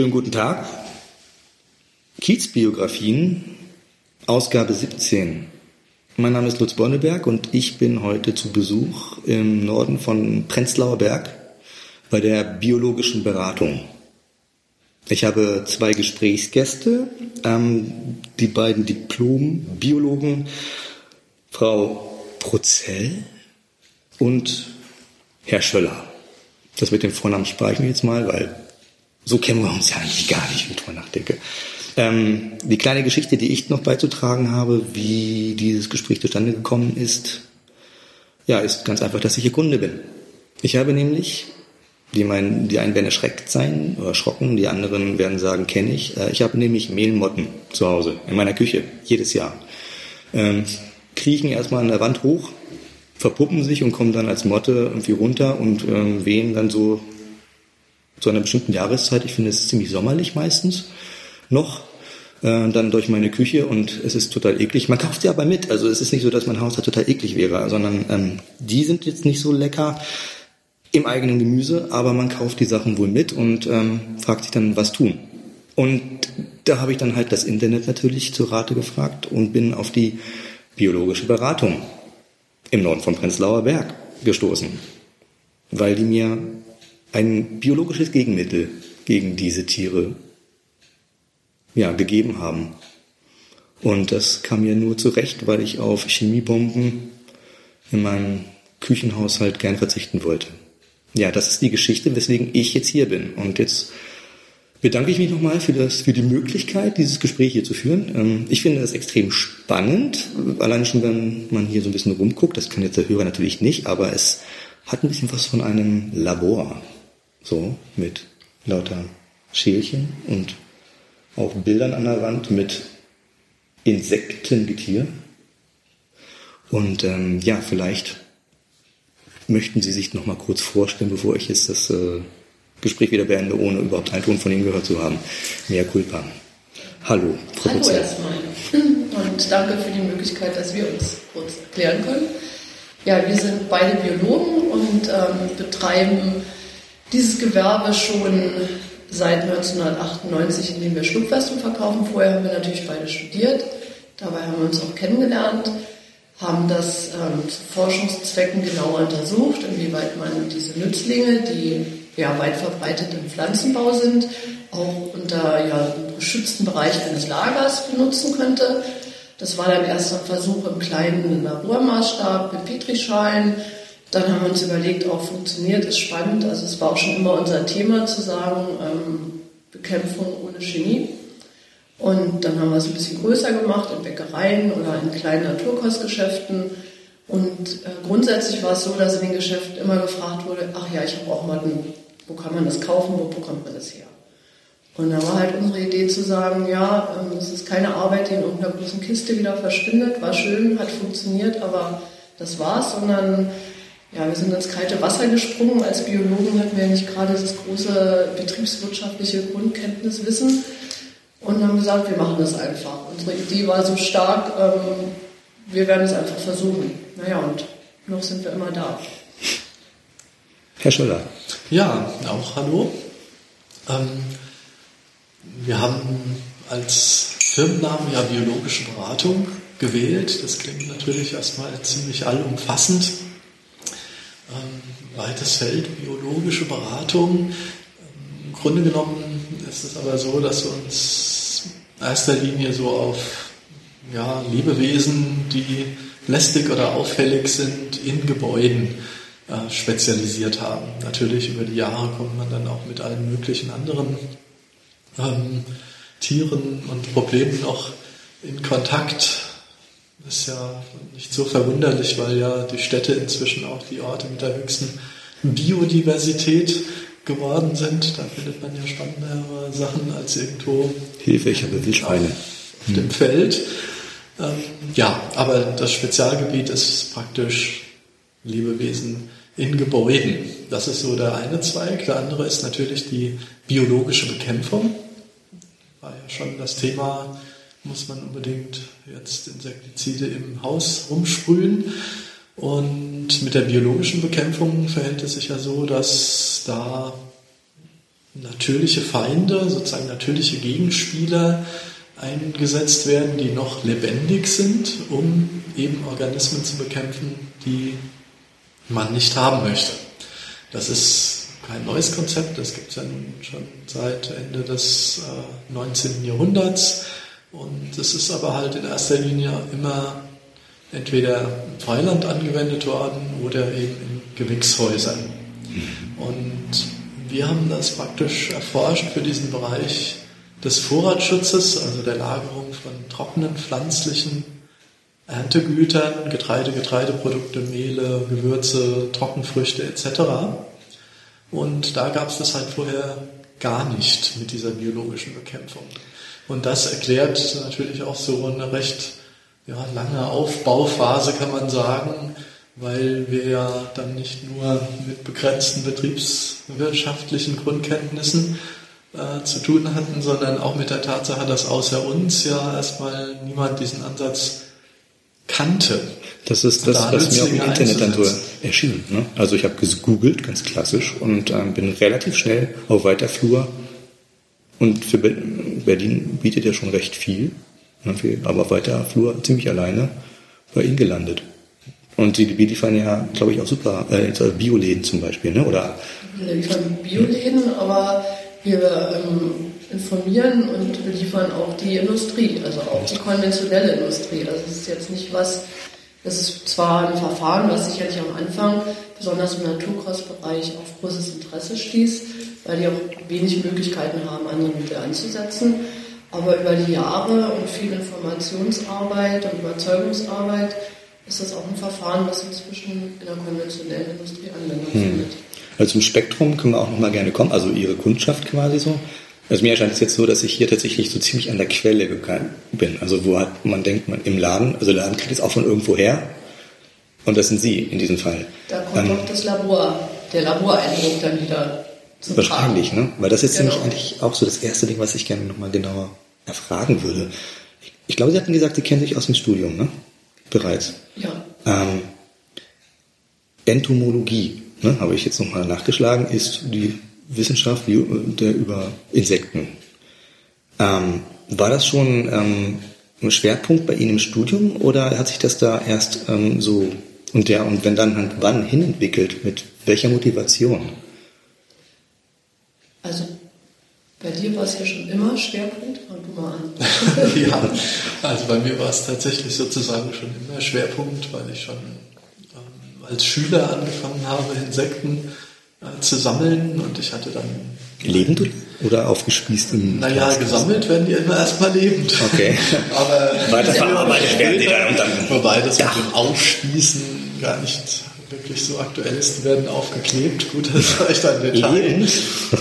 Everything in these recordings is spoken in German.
Schönen guten Tag. Kiezbiografien, Ausgabe 17. Mein Name ist Lutz Bonneberg und ich bin heute zu Besuch im Norden von Prenzlauer Berg bei der biologischen Beratung. Ich habe zwei Gesprächsgäste, ähm, die beiden Diplom-Biologen, Frau Prozell und Herr Schöller. Das mit dem Vornamen sprechen wir jetzt mal, weil so kennen wir uns ja eigentlich gar nicht, wenn ich drüber nachdenke. Ähm, die kleine Geschichte, die ich noch beizutragen habe, wie dieses Gespräch zustande gekommen ist, ja, ist ganz einfach, dass ich Ihr Kunde bin. Ich habe nämlich, die, meinen, die einen werden erschreckt sein oder erschrocken, die anderen werden sagen, kenne ich. Äh, ich habe nämlich Mehlmotten zu Hause, in meiner Küche, jedes Jahr. Ähm, kriechen erstmal an der Wand hoch, verpuppen sich und kommen dann als Motte irgendwie runter und ähm, wehen dann so zu einer bestimmten Jahreszeit. Ich finde es ziemlich sommerlich meistens noch. Äh, dann durch meine Küche und es ist total eklig. Man kauft sie aber mit. Also es ist nicht so, dass mein Haus da total eklig wäre, sondern ähm, die sind jetzt nicht so lecker im eigenen Gemüse, aber man kauft die Sachen wohl mit und ähm, fragt sich dann, was tun. Und da habe ich dann halt das Internet natürlich zur Rate gefragt und bin auf die biologische Beratung im Norden von Prenzlauer Berg gestoßen, weil die mir ein biologisches Gegenmittel gegen diese Tiere ja, gegeben haben. Und das kam mir nur zurecht, weil ich auf Chemiebomben in meinem Küchenhaushalt gern verzichten wollte. Ja, das ist die Geschichte, weswegen ich jetzt hier bin. Und jetzt bedanke ich mich nochmal für, das, für die Möglichkeit, dieses Gespräch hier zu führen. Ähm, ich finde das extrem spannend, allein schon, wenn man hier so ein bisschen rumguckt. Das kann jetzt der Hörer natürlich nicht, aber es hat ein bisschen was von einem Labor. So, mit lauter Schälchen und auch Bildern an der Wand mit Insektengetier. Und ähm, ja, vielleicht möchten Sie sich noch mal kurz vorstellen, bevor ich jetzt das äh, Gespräch wieder beende, ohne überhaupt einen Ton von Ihnen gehört zu haben. Mehr Culpa. Hallo, Frau Hallo erstmal. Und danke für die Möglichkeit, dass wir uns kurz erklären können. Ja, wir sind beide Biologen und ähm, betreiben dieses Gewerbe schon seit 1998, indem wir Schlupfwespen verkaufen. Vorher haben wir natürlich beide studiert. Dabei haben wir uns auch kennengelernt, haben das ähm, zu Forschungszwecken genauer untersucht, inwieweit man diese Nützlinge, die ja weit verbreitet im Pflanzenbau sind, auch unter ja, im geschützten Bereich eines Lagers benutzen könnte. Das war dann erst ein Versuch im kleinen Labormaßstab mit Petrischalen. Dann haben wir uns überlegt, auch funktioniert, ist spannend. Also es war auch schon immer unser Thema zu sagen, ähm, Bekämpfung ohne Chemie. Und dann haben wir es ein bisschen größer gemacht in Bäckereien oder in kleinen Naturkostgeschäften. Und äh, grundsätzlich war es so, dass in den Geschäften immer gefragt wurde, ach ja, ich habe auch Matten, wo kann man das kaufen, wo bekommt man das her? Und da war halt unsere Idee zu sagen, ja, ähm, es ist keine Arbeit, die in irgendeiner großen Kiste wieder verschwindet, war schön, hat funktioniert, aber das war's, sondern ja, wir sind ins kalte Wasser gesprungen. Als Biologen hatten wir nicht gerade das große betriebswirtschaftliche Grundkenntniswissen und haben gesagt, wir machen das einfach. Unsere Idee war so stark, ähm, wir werden es einfach versuchen. Naja, und noch sind wir immer da. Herr Schöller. Ja, auch hallo. Ähm, wir haben als Firmennamen ja biologische Beratung gewählt. Das klingt natürlich erstmal ziemlich allumfassend weites Feld, biologische Beratung. Im Grunde genommen ist es aber so, dass wir uns in erster Linie so auf ja, Lebewesen, die lästig oder auffällig sind, in Gebäuden äh, spezialisiert haben. Natürlich über die Jahre kommt man dann auch mit allen möglichen anderen ähm, Tieren und Problemen noch in Kontakt. Das ist ja nicht so verwunderlich, weil ja die Städte inzwischen auch die Orte mit der höchsten Biodiversität geworden sind. Da findet man ja spannendere Sachen als irgendwo. Hilfe, ich habe Wildschweine. Auf hm. dem Feld. Ähm, ja, aber das Spezialgebiet ist praktisch Lebewesen in Gebäuden. Das ist so der eine Zweig. Der andere ist natürlich die biologische Bekämpfung. War ja schon das Thema muss man unbedingt jetzt Insektizide im Haus rumsprühen. Und mit der biologischen Bekämpfung verhält es sich ja so, dass da natürliche Feinde, sozusagen natürliche Gegenspieler eingesetzt werden, die noch lebendig sind, um eben Organismen zu bekämpfen, die man nicht haben möchte. Das ist kein neues Konzept, das gibt es ja nun schon seit Ende des äh, 19. Jahrhunderts und es ist aber halt in erster Linie immer entweder im Freiland angewendet worden oder eben in Gewächshäusern. Und wir haben das praktisch erforscht für diesen Bereich des Vorratsschutzes, also der Lagerung von trockenen pflanzlichen Erntegütern, Getreide, Getreideprodukte, Mehle, Gewürze, Trockenfrüchte etc. Und da gab es das halt vorher gar nicht mit dieser biologischen Bekämpfung. Und das erklärt natürlich auch so eine recht ja, lange Aufbauphase, kann man sagen, weil wir ja dann nicht nur mit begrenzten betriebswirtschaftlichen Grundkenntnissen äh, zu tun hatten, sondern auch mit der Tatsache, dass außer uns ja erstmal niemand diesen Ansatz kannte. Das ist das, da was mir auch im Internet dann so erschien. Ne? Also ich habe gegoogelt, ganz klassisch, und ähm, bin relativ schnell auf weiter Flur. Und für Berlin bietet ja schon recht viel, ne? aber weiter Flur ziemlich alleine bei Ihnen gelandet. Und Sie liefern ja, glaube ich, auch super äh, Bioläden zum Beispiel, ne? oder? Wir liefern Bioläden, aber wir ähm, informieren und beliefern auch die Industrie, also auch die konventionelle Industrie. Also es ist jetzt nicht was, das ist zwar ein Verfahren, was sicherlich am Anfang, besonders im Naturkostbereich, auf großes Interesse stieß, weil die auch wenig Möglichkeiten haben, andere Mittel anzusetzen. Aber über die Jahre und viel Informationsarbeit und Überzeugungsarbeit ist das auch ein Verfahren, was inzwischen in der konventionellen Industrie Anwendung hm. findet. Also zum Spektrum können wir auch noch mal gerne kommen, also Ihre Kundschaft quasi so. Also mir erscheint es jetzt so, dass ich hier tatsächlich so ziemlich an der Quelle bin. Also wo hat, man denkt, man im Laden, also der Laden kriegt es auch von irgendwo her. Und das sind Sie in diesem Fall. Da kommt ähm, auch das Labor, der Laboreindruck dann wieder zum Wahrscheinlich, ne? Weil das ist genau. nämlich eigentlich auch so das erste Ding, was ich gerne nochmal genauer erfragen würde. Ich, ich, glaube, Sie hatten gesagt, Sie kennen sich aus dem Studium, ne? Bereits. Ja. Ähm, Entomologie, ne, habe ich jetzt nochmal nachgeschlagen, ist die Wissenschaft der über Insekten. Ähm, war das schon ähm, ein Schwerpunkt bei Ihnen im Studium oder hat sich das da erst ähm, so und der und wenn dann wann hin entwickelt? Mit welcher Motivation? Also bei dir war es ja schon immer Schwerpunkt, fang du mal an. ja, also bei mir war es tatsächlich sozusagen schon immer Schwerpunkt, weil ich schon ähm, als Schüler angefangen habe, Insekten äh, zu sammeln und ich hatte dann. Lebend oder aufgespießt im Naja, Glas gesammelt werden die immer erstmal lebend. Okay. Aber weiterverarbeitet werden die dann und dann. Wobei das ja. mit dem Aufspießen gar nicht wirklich so aktuell ist. Die werden aufgeklebt. Gut, das ist vielleicht ein Detail. Lebend?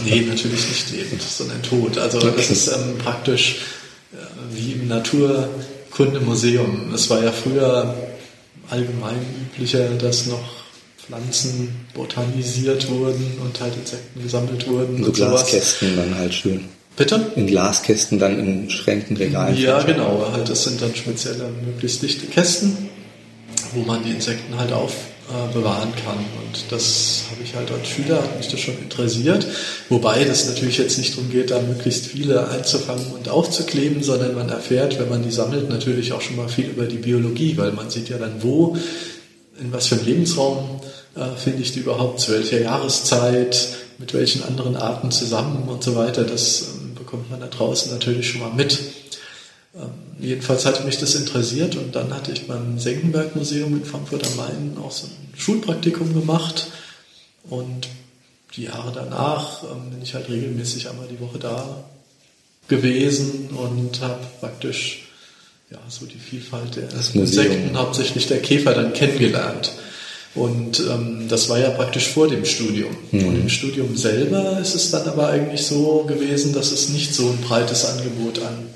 Nee, natürlich nicht lebend, sondern tot. Also okay. das ist ähm, praktisch äh, wie im Naturkundemuseum. Es war ja früher allgemein üblicher, dass noch Pflanzen botanisiert wurden und halt Insekten gesammelt wurden. In so Glaskästen dann halt schön. Bitte? In Glaskästen dann in Schränken, Regalen. Ja, genau. Halt, das sind dann spezielle, möglichst dichte Kästen, wo man die Insekten halt aufbewahren äh, kann. Und das habe ich halt als Schüler, hat mich das schon interessiert. Wobei das natürlich jetzt nicht darum geht, da möglichst viele einzufangen und aufzukleben, sondern man erfährt, wenn man die sammelt, natürlich auch schon mal viel über die Biologie, weil man sieht ja dann, wo, in was für einem Lebensraum äh, finde ich die überhaupt, zu welcher Jahreszeit, mit welchen anderen Arten zusammen und so weiter. Das ähm, bekommt man da draußen natürlich schon mal mit. Ähm, jedenfalls hatte mich das interessiert und dann hatte ich beim Senckenberg Museum in Frankfurt am Main auch so ein Schulpraktikum gemacht und die Jahre danach ähm, bin ich halt regelmäßig einmal die Woche da gewesen und habe praktisch ja, so die Vielfalt der Insekten, hauptsächlich der Käfer dann kennengelernt. Und ähm, das war ja praktisch vor dem Studium. Mhm. Und im Studium selber ist es dann aber eigentlich so gewesen, dass es nicht so ein breites Angebot an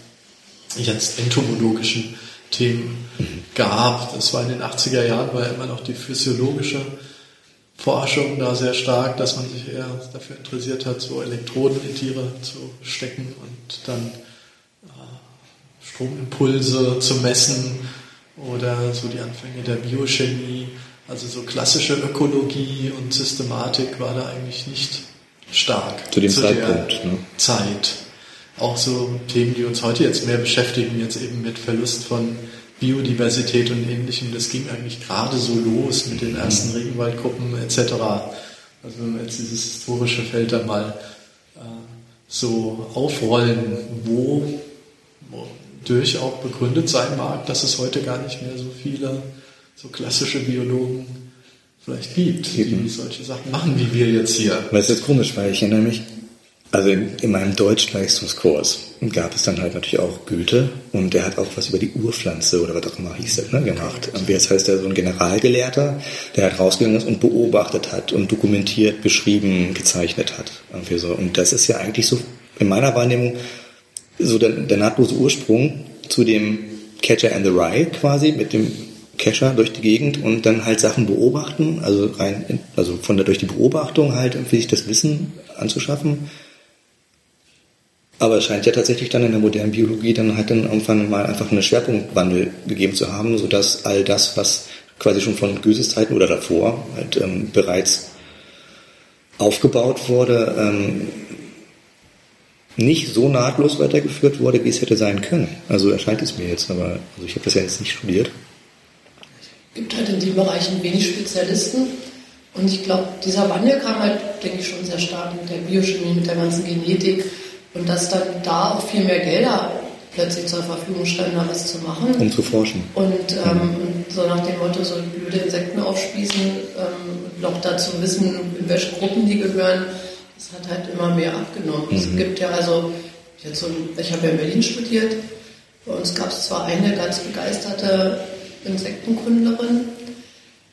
jetzt entomologischen Themen gab. Das war in den 80er Jahren, war ja immer noch die physiologische Forschung da sehr stark, dass man sich eher dafür interessiert hat, so Elektroden in Tiere zu stecken und dann äh, Stromimpulse zu messen oder so die Anfänge der Biochemie also so klassische Ökologie und Systematik war da eigentlich nicht stark. Zu dem Zeitpunkt. Ne? Zeit. Auch so Themen, die uns heute jetzt mehr beschäftigen, jetzt eben mit Verlust von Biodiversität und ähnlichem. Das ging eigentlich gerade so los mit den ersten mhm. Regenwaldgruppen etc. Also wenn wir jetzt dieses historische Feld da mal äh, so aufrollen, wo, wo durch auch begründet sein mag, dass es heute gar nicht mehr so viele so klassische Biologen vielleicht gibt, Eben. die solche Sachen machen, wie wir jetzt hier. Das ist jetzt komisch, weil ich erinnere mich, also in, in meinem Deutschleistungskurs gab es dann halt natürlich auch Goethe und der hat auch was über die Urpflanze oder was auch immer hieß das, ne, gemacht. Und jetzt heißt er so ein Generalgelehrter, der halt rausgegangen ist und beobachtet hat und dokumentiert, beschrieben, gezeichnet hat. Irgendwie so. Und das ist ja eigentlich so in meiner Wahrnehmung so der, der nahtlose Ursprung zu dem Catcher and the Rye quasi mit dem Kescher durch die Gegend und dann halt Sachen beobachten, also rein, also von der durch die Beobachtung halt irgendwie sich das Wissen anzuschaffen. Aber es scheint ja tatsächlich dann in der modernen Biologie dann halt dann irgendwann mal einfach einen Schwerpunktwandel gegeben zu haben, sodass all das, was quasi schon von Goethes Zeiten oder davor halt ähm, bereits aufgebaut wurde, ähm, nicht so nahtlos weitergeführt wurde, wie es hätte sein können. Also erscheint es mir jetzt, aber also ich habe das ja jetzt nicht studiert gibt halt in den Bereichen wenig Spezialisten. Und ich glaube, dieser Wandel kam halt, denke ich, schon sehr stark mit der Biochemie, mit der ganzen Genetik. Und dass dann da auch viel mehr Gelder plötzlich zur Verfügung standen, da was zu machen. Um zu forschen. Und, ähm, so nach dem Motto, so blöde Insekten aufspießen, ähm, noch dazu wissen, in welche Gruppen die gehören, das hat halt immer mehr abgenommen. Mhm. Es gibt ja also, ich, so, ich habe ja in Berlin studiert, bei uns gab es zwar eine ganz begeisterte Insektenkundlerin,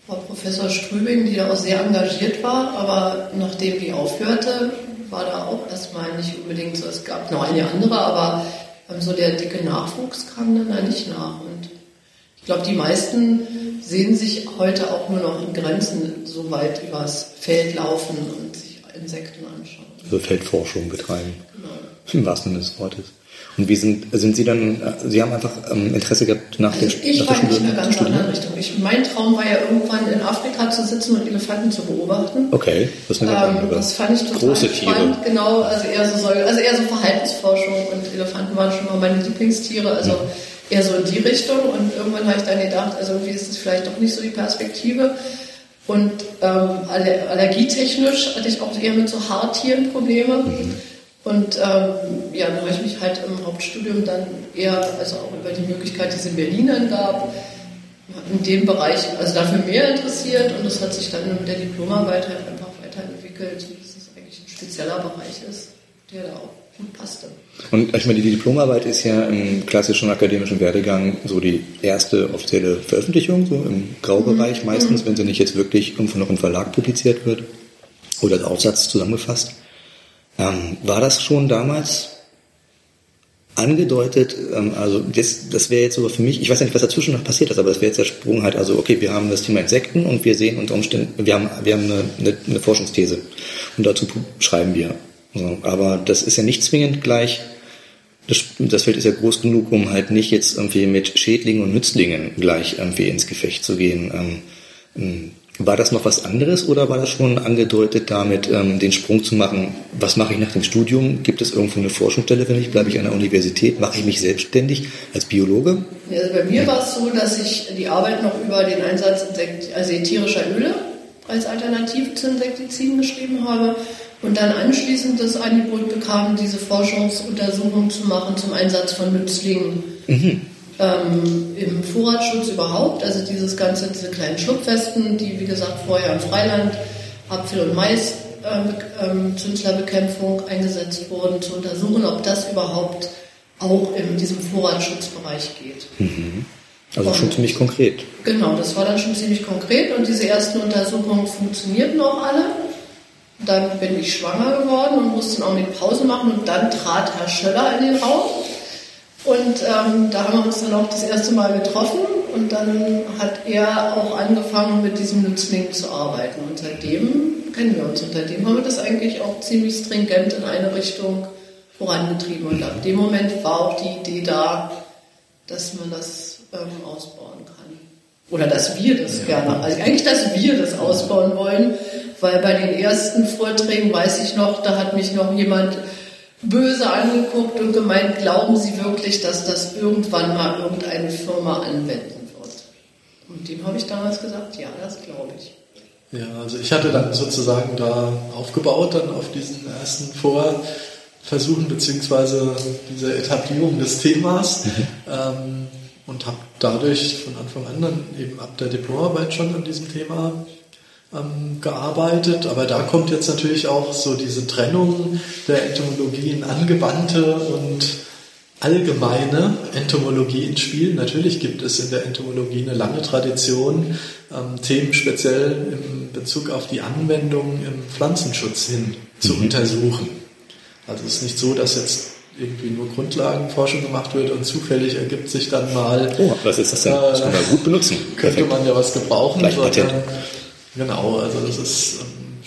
Frau Professor Strübing, die da auch sehr engagiert war, aber nachdem die aufhörte, war da auch erstmal nicht unbedingt so. Es gab noch eine andere, aber so der dicke Nachwuchs kam dann da nicht nach. Und ich glaube, die meisten sehen sich heute auch nur noch in Grenzen so weit übers Feld laufen und sich Insekten anschauen. Also Feldforschung betreiben. Genau. Im wahrsten Sinne des Wortes. Und wie sind, sind Sie dann, Sie haben einfach ähm, Interesse gehabt nach der Ich nach war in einer ganz anderen Richtung. Ich, mein Traum war ja irgendwann in Afrika zu sitzen und Elefanten zu beobachten. Okay, das ist eine ähm, Das fand ich total Große spannend. Tiere. Genau, also eher so, also eher so Verhaltensforschung und Elefanten waren schon mal meine Lieblingstiere, also ja. eher so in die Richtung. Und irgendwann habe ich dann gedacht, also irgendwie ist das vielleicht doch nicht so die Perspektive. Und ähm, allergietechnisch hatte ich auch eher mit so Haartieren Probleme. Mhm. Und ähm, ja, dann habe ich mich halt im Hauptstudium dann eher, also auch über die Möglichkeit, die es in Berlin dann gab, in dem Bereich, also dafür mehr interessiert und das hat sich dann mit der Diplomarbeit halt einfach weiterentwickelt, dass es eigentlich ein spezieller Bereich ist, der da auch gut passte. Und ich meine, die Diplomarbeit ist ja im klassischen akademischen Werdegang so die erste offizielle Veröffentlichung, so im Graubereich mhm. meistens, mhm. wenn sie nicht jetzt wirklich irgendwo noch im Verlag publiziert wird oder als Aufsatz zusammengefasst. Ähm, war das schon damals angedeutet, ähm, also das, das wäre jetzt so für mich, ich weiß ja nicht, was dazwischen noch passiert ist, aber das wäre jetzt der Sprung halt, also okay, wir haben das Thema Insekten und wir sehen unter Umständen, wir haben, wir haben eine, eine, eine Forschungsthese und dazu schreiben wir. So, aber das ist ja nicht zwingend gleich, das, Feld ist ja groß genug, um halt nicht jetzt irgendwie mit Schädlingen und Nützlingen gleich irgendwie ins Gefecht zu gehen. Ähm, war das noch was anderes oder war das schon angedeutet, damit ähm, den Sprung zu machen? Was mache ich nach dem Studium? Gibt es irgendwo eine Forschungsstelle für mich? Bleibe ich an der Universität? Mache ich mich selbstständig als Biologe? Ja, also bei mir war es so, dass ich die Arbeit noch über den Einsatz also tierischer Öle als Alternative zu Insektiziden geschrieben habe und dann anschließend das Angebot bekam, diese Forschungsuntersuchung zu machen zum Einsatz von Nützlingen. Mhm ähm, im Vorratsschutz überhaupt, also dieses ganze, diese kleinen Schlupfwesten, die wie gesagt vorher im Freiland Apfel- und Mais äh, ähm, Zünslerbekämpfung eingesetzt wurden, zu untersuchen, ob das überhaupt auch in diesem Vorratsschutzbereich geht. Mhm. Also und, schon ziemlich konkret. Genau, das war dann schon ziemlich konkret und diese ersten Untersuchungen funktionierten auch alle. Dann bin ich schwanger geworden und musste auch eine Pause machen und dann trat Herr Schöller in den Raum und ähm, da haben wir uns dann auch das erste Mal getroffen und dann hat er auch angefangen, mit diesem Nützling zu arbeiten. Und seitdem kennen wir uns. Und seitdem haben wir das eigentlich auch ziemlich stringent in eine Richtung vorangetrieben. Und ab dem Moment war auch die Idee da, dass man das ähm, ausbauen kann. Oder dass wir das ja. gerne, also eigentlich, dass wir das ausbauen wollen, weil bei den ersten Vorträgen weiß ich noch, da hat mich noch jemand böse angeguckt und gemeint, glauben Sie wirklich, dass das irgendwann mal irgendeine Firma anwenden wird? Und dem habe ich damals gesagt, ja, das glaube ich. Ja, also ich hatte dann sozusagen da aufgebaut, dann auf diesen ersten Vorversuchen beziehungsweise diese Etablierung des Themas mhm. ähm, und habe dadurch von Anfang an dann eben ab der Diplomarbeit schon an diesem Thema ähm, gearbeitet. Aber da kommt jetzt natürlich auch so diese Trennung der Entomologie in angewandte und allgemeine Entomologie ins Spiel. Natürlich gibt es in der Entomologie eine lange Tradition, ähm, Themen speziell im Bezug auf die Anwendung im Pflanzenschutz hin zu mhm. untersuchen. Also es ist nicht so, dass jetzt irgendwie nur Grundlagenforschung gemacht wird und zufällig ergibt sich dann mal. Oh, was ist das denn? Das kann man gut benutzen. Könnte Perfekt. man ja was gebrauchen. Sondern, genau, also das ist ähm,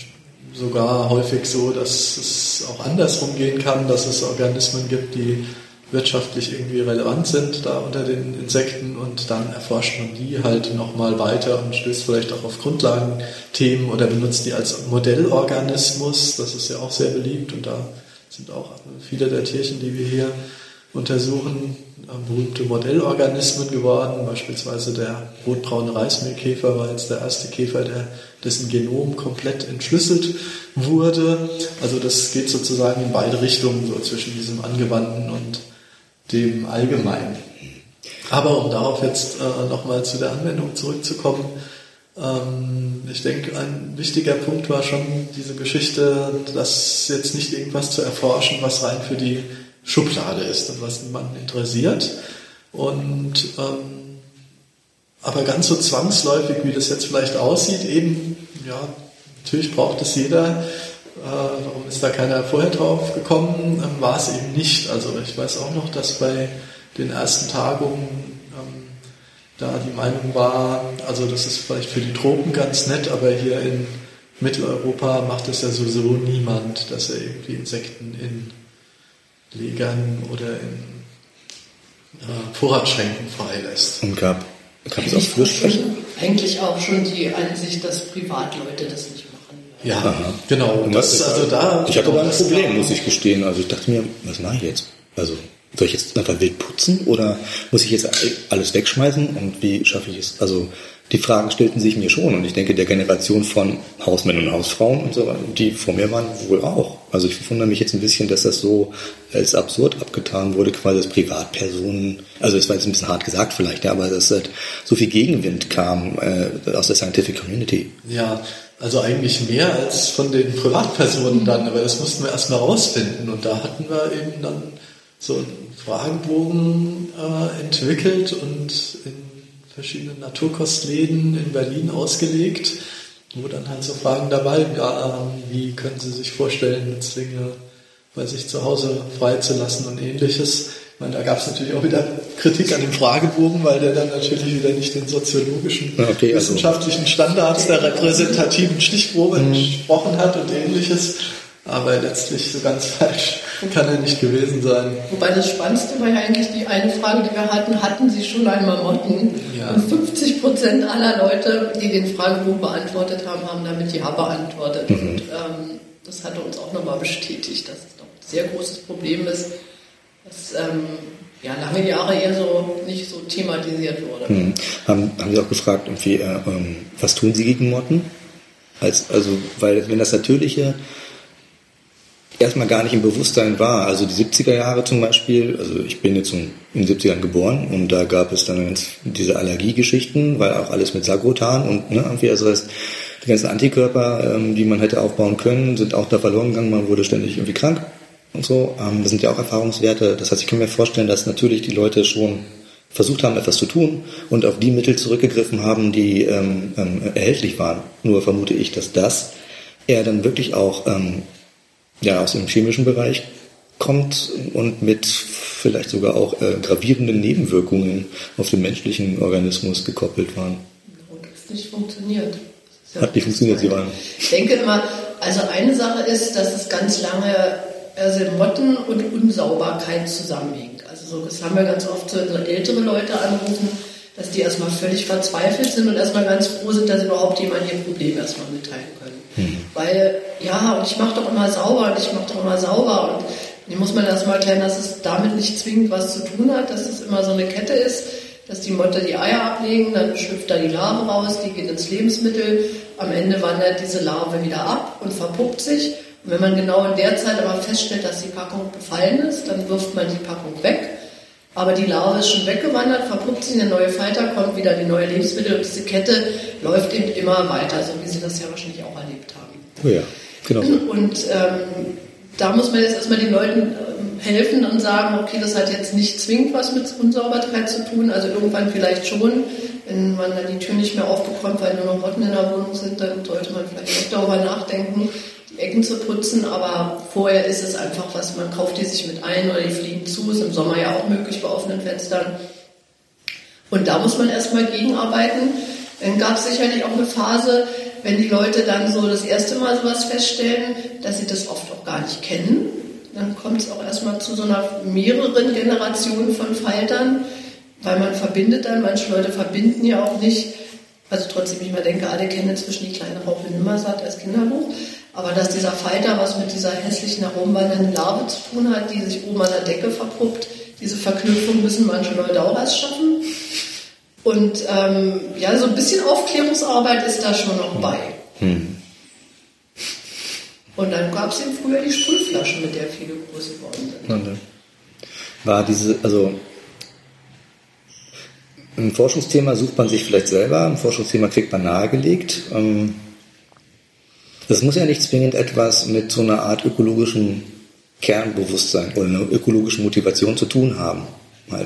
sogar häufig so, dass es auch andersrum gehen kann, dass es Organismen gibt, die wirtschaftlich irgendwie relevant sind da unter den Insekten und dann erforscht man die halt nochmal weiter und stößt vielleicht auch auf Grundlagenthemen oder benutzt die als Modellorganismus. Das ist ja auch sehr beliebt und da sind auch viele der Tierchen, die wir hier untersuchen, berühmte Modellorganismen geworden. Beispielsweise der rotbraune Reismehlkäfer war jetzt der erste Käfer, der, dessen Genom komplett entschlüsselt wurde. Also das geht sozusagen in beide Richtungen, so zwischen diesem Angewandten und dem Allgemeinen. Aber um darauf jetzt äh, nochmal zu der Anwendung zurückzukommen, ähm, ich denke, ein wichtiger Punkt war schon diese Geschichte, dass jetzt nicht irgendwas zu erforschen, was rein für die Schublade ist und was niemanden interessiert. Und ähm, aber ganz so zwangsläufig, wie das jetzt vielleicht aussieht, eben, ja, natürlich braucht es jeder, äh, warum ist da keiner vorher drauf gekommen, ähm, war es eben nicht. Also ich weiß auch noch, dass bei den ersten Tagungen ähm, da die Meinung war, also das ist vielleicht für die Tropen ganz nett, aber hier in Mitteleuropa macht es ja sowieso niemand, dass er irgendwie Insekten in Legern oder in äh, Vorratsschränken freilässt. Und gab, gab es auch Fürsprechen? Eigentlich auch schon die Ansicht, dass Privatleute das nicht ja, Aha. genau. Das, also da, ich hatte aber ein Problem, muss ich gestehen. Also ich dachte mir, was mache ich jetzt? Also soll ich jetzt einfach wild putzen oder muss ich jetzt alles wegschmeißen und wie schaffe ich es? Also die Fragen stellten sich mir schon und ich denke der Generation von Hausmännern und Hausfrauen und so, die vor mir waren, wohl auch. Also ich wundere mich jetzt ein bisschen, dass das so als absurd abgetan wurde, quasi als Privatpersonen. Also es war jetzt ein bisschen hart gesagt vielleicht, ja, aber dass halt so viel Gegenwind kam äh, aus der Scientific Community. Ja, also eigentlich mehr als von den Privatpersonen dann, aber das mussten wir erstmal rausfinden. Und da hatten wir eben dann so einen Fragenbogen äh, entwickelt und in verschiedenen Naturkostläden in Berlin ausgelegt, wo dann halt so Fragen dabei waren, wie können Sie sich vorstellen, Nützlinge bei sich zu Hause freizulassen und ähnliches meine, da gab es natürlich auch wieder Kritik an dem Fragebogen, weil der dann natürlich wieder nicht den soziologischen, okay, also. wissenschaftlichen Standards der repräsentativen Stichprobe mhm. entsprochen hat und ähnliches. Aber letztlich so ganz falsch kann er nicht gewesen sein. Wobei das Spannendste war ja eigentlich die eine Frage, die wir hatten, hatten Sie schon einmal Motten? Ja. Und 50 Prozent aller Leute, die den Fragebogen beantwortet haben, haben damit Ja beantwortet. Mhm. Und ähm, das hatte uns auch nochmal bestätigt, dass es doch ein sehr großes Problem ist, das ähm, ja, lange Jahre eher so nicht so thematisiert wurde. Hm. Haben, haben Sie auch gefragt, irgendwie, äh, ähm, was tun Sie gegen Motten? Als, also, weil wenn das Natürliche erstmal gar nicht im Bewusstsein war, also die 70er Jahre zum Beispiel, also ich bin jetzt in den 70ern geboren und da gab es dann diese Allergiegeschichten, weil auch alles mit Sagrotan und ne, irgendwie, also das, die ganzen Antikörper, ähm, die man hätte aufbauen können, sind auch da verloren gegangen, man wurde ständig irgendwie krank und so. Ähm, das sind ja auch Erfahrungswerte. Das heißt, ich kann mir vorstellen, dass natürlich die Leute schon versucht haben, etwas zu tun und auf die Mittel zurückgegriffen haben, die ähm, ähm, erhältlich waren. Nur vermute ich, dass das eher dann wirklich auch ähm, ja, aus dem chemischen Bereich kommt und mit vielleicht sogar auch äh, gravierenden Nebenwirkungen auf den menschlichen Organismus gekoppelt waren. Und das nicht funktioniert. Ja Hat nicht funktioniert, Sie waren. Ich denke immer, also eine Sache ist, dass es ganz lange also Motten und Unsauberkeit zusammenhängt. Also so, das haben wir ganz oft so ältere Leute anrufen, dass die erstmal völlig verzweifelt sind und erstmal ganz froh sind, dass überhaupt jemand ihr Problem erstmal mitteilen können. Mhm. Weil, ja, und ich mache doch immer sauber und ich mache doch immer sauber und die muss man erstmal erklären, dass es damit nicht zwingend was zu tun hat, dass es immer so eine Kette ist, dass die Motte die Eier ablegen, dann schlüpft da die Larve raus, die geht ins Lebensmittel, am Ende wandert diese Larve wieder ab und verpuppt sich. Und wenn man genau in der Zeit aber feststellt, dass die Packung befallen ist, dann wirft man die Packung weg. Aber die Larve ist schon weggewandert, verpuppt sich, eine neue Falter kommt, wieder die neue Lebensmittel und diese Kette läuft eben immer weiter, so wie Sie das ja wahrscheinlich auch erlebt haben. Oh ja, genau. Und ähm, da muss man jetzt erstmal den Leuten ähm, helfen und sagen, okay, das hat jetzt nicht zwingend was mit Unsauberkeit zu tun, also irgendwann vielleicht schon, wenn man dann die Tür nicht mehr aufbekommt, weil nur noch Motten in der Wohnung sind, dann sollte man vielleicht auch darüber nachdenken, die Ecken zu putzen, aber vorher ist es einfach was, man kauft die sich mit ein oder die fliegen zu, ist im Sommer ja auch möglich bei offenen Fenstern. Und da muss man erstmal gegenarbeiten. Dann gab es sicherlich auch eine Phase, wenn die Leute dann so das erste Mal sowas feststellen, dass sie das oft auch gar nicht kennen. Dann kommt es auch erstmal zu so einer mehreren Generationen von Faltern, weil man verbindet dann, manche Leute verbinden ja auch nicht, also trotzdem ich mal denke, alle kennen inzwischen die kleine Raupe Nimmersatt als Kinderbuch, aber dass dieser Falter was mit dieser hässlichen herumwandernden Larve zu tun hat, die sich oben an der Decke verpuppt, diese Verknüpfung müssen manche Leute auch erst schaffen. Und ähm, ja, so ein bisschen Aufklärungsarbeit ist da schon noch bei. Hm. Und dann gab es eben früher die Sprühflaschen, mit der viele groß geworden sind. War diese, also ein Forschungsthema sucht man sich vielleicht selber, ein Forschungsthema kriegt man nahegelegt. Ähm, das muss ja nicht zwingend etwas mit so einer Art ökologischen Kernbewusstsein oder einer ökologischen Motivation zu tun haben.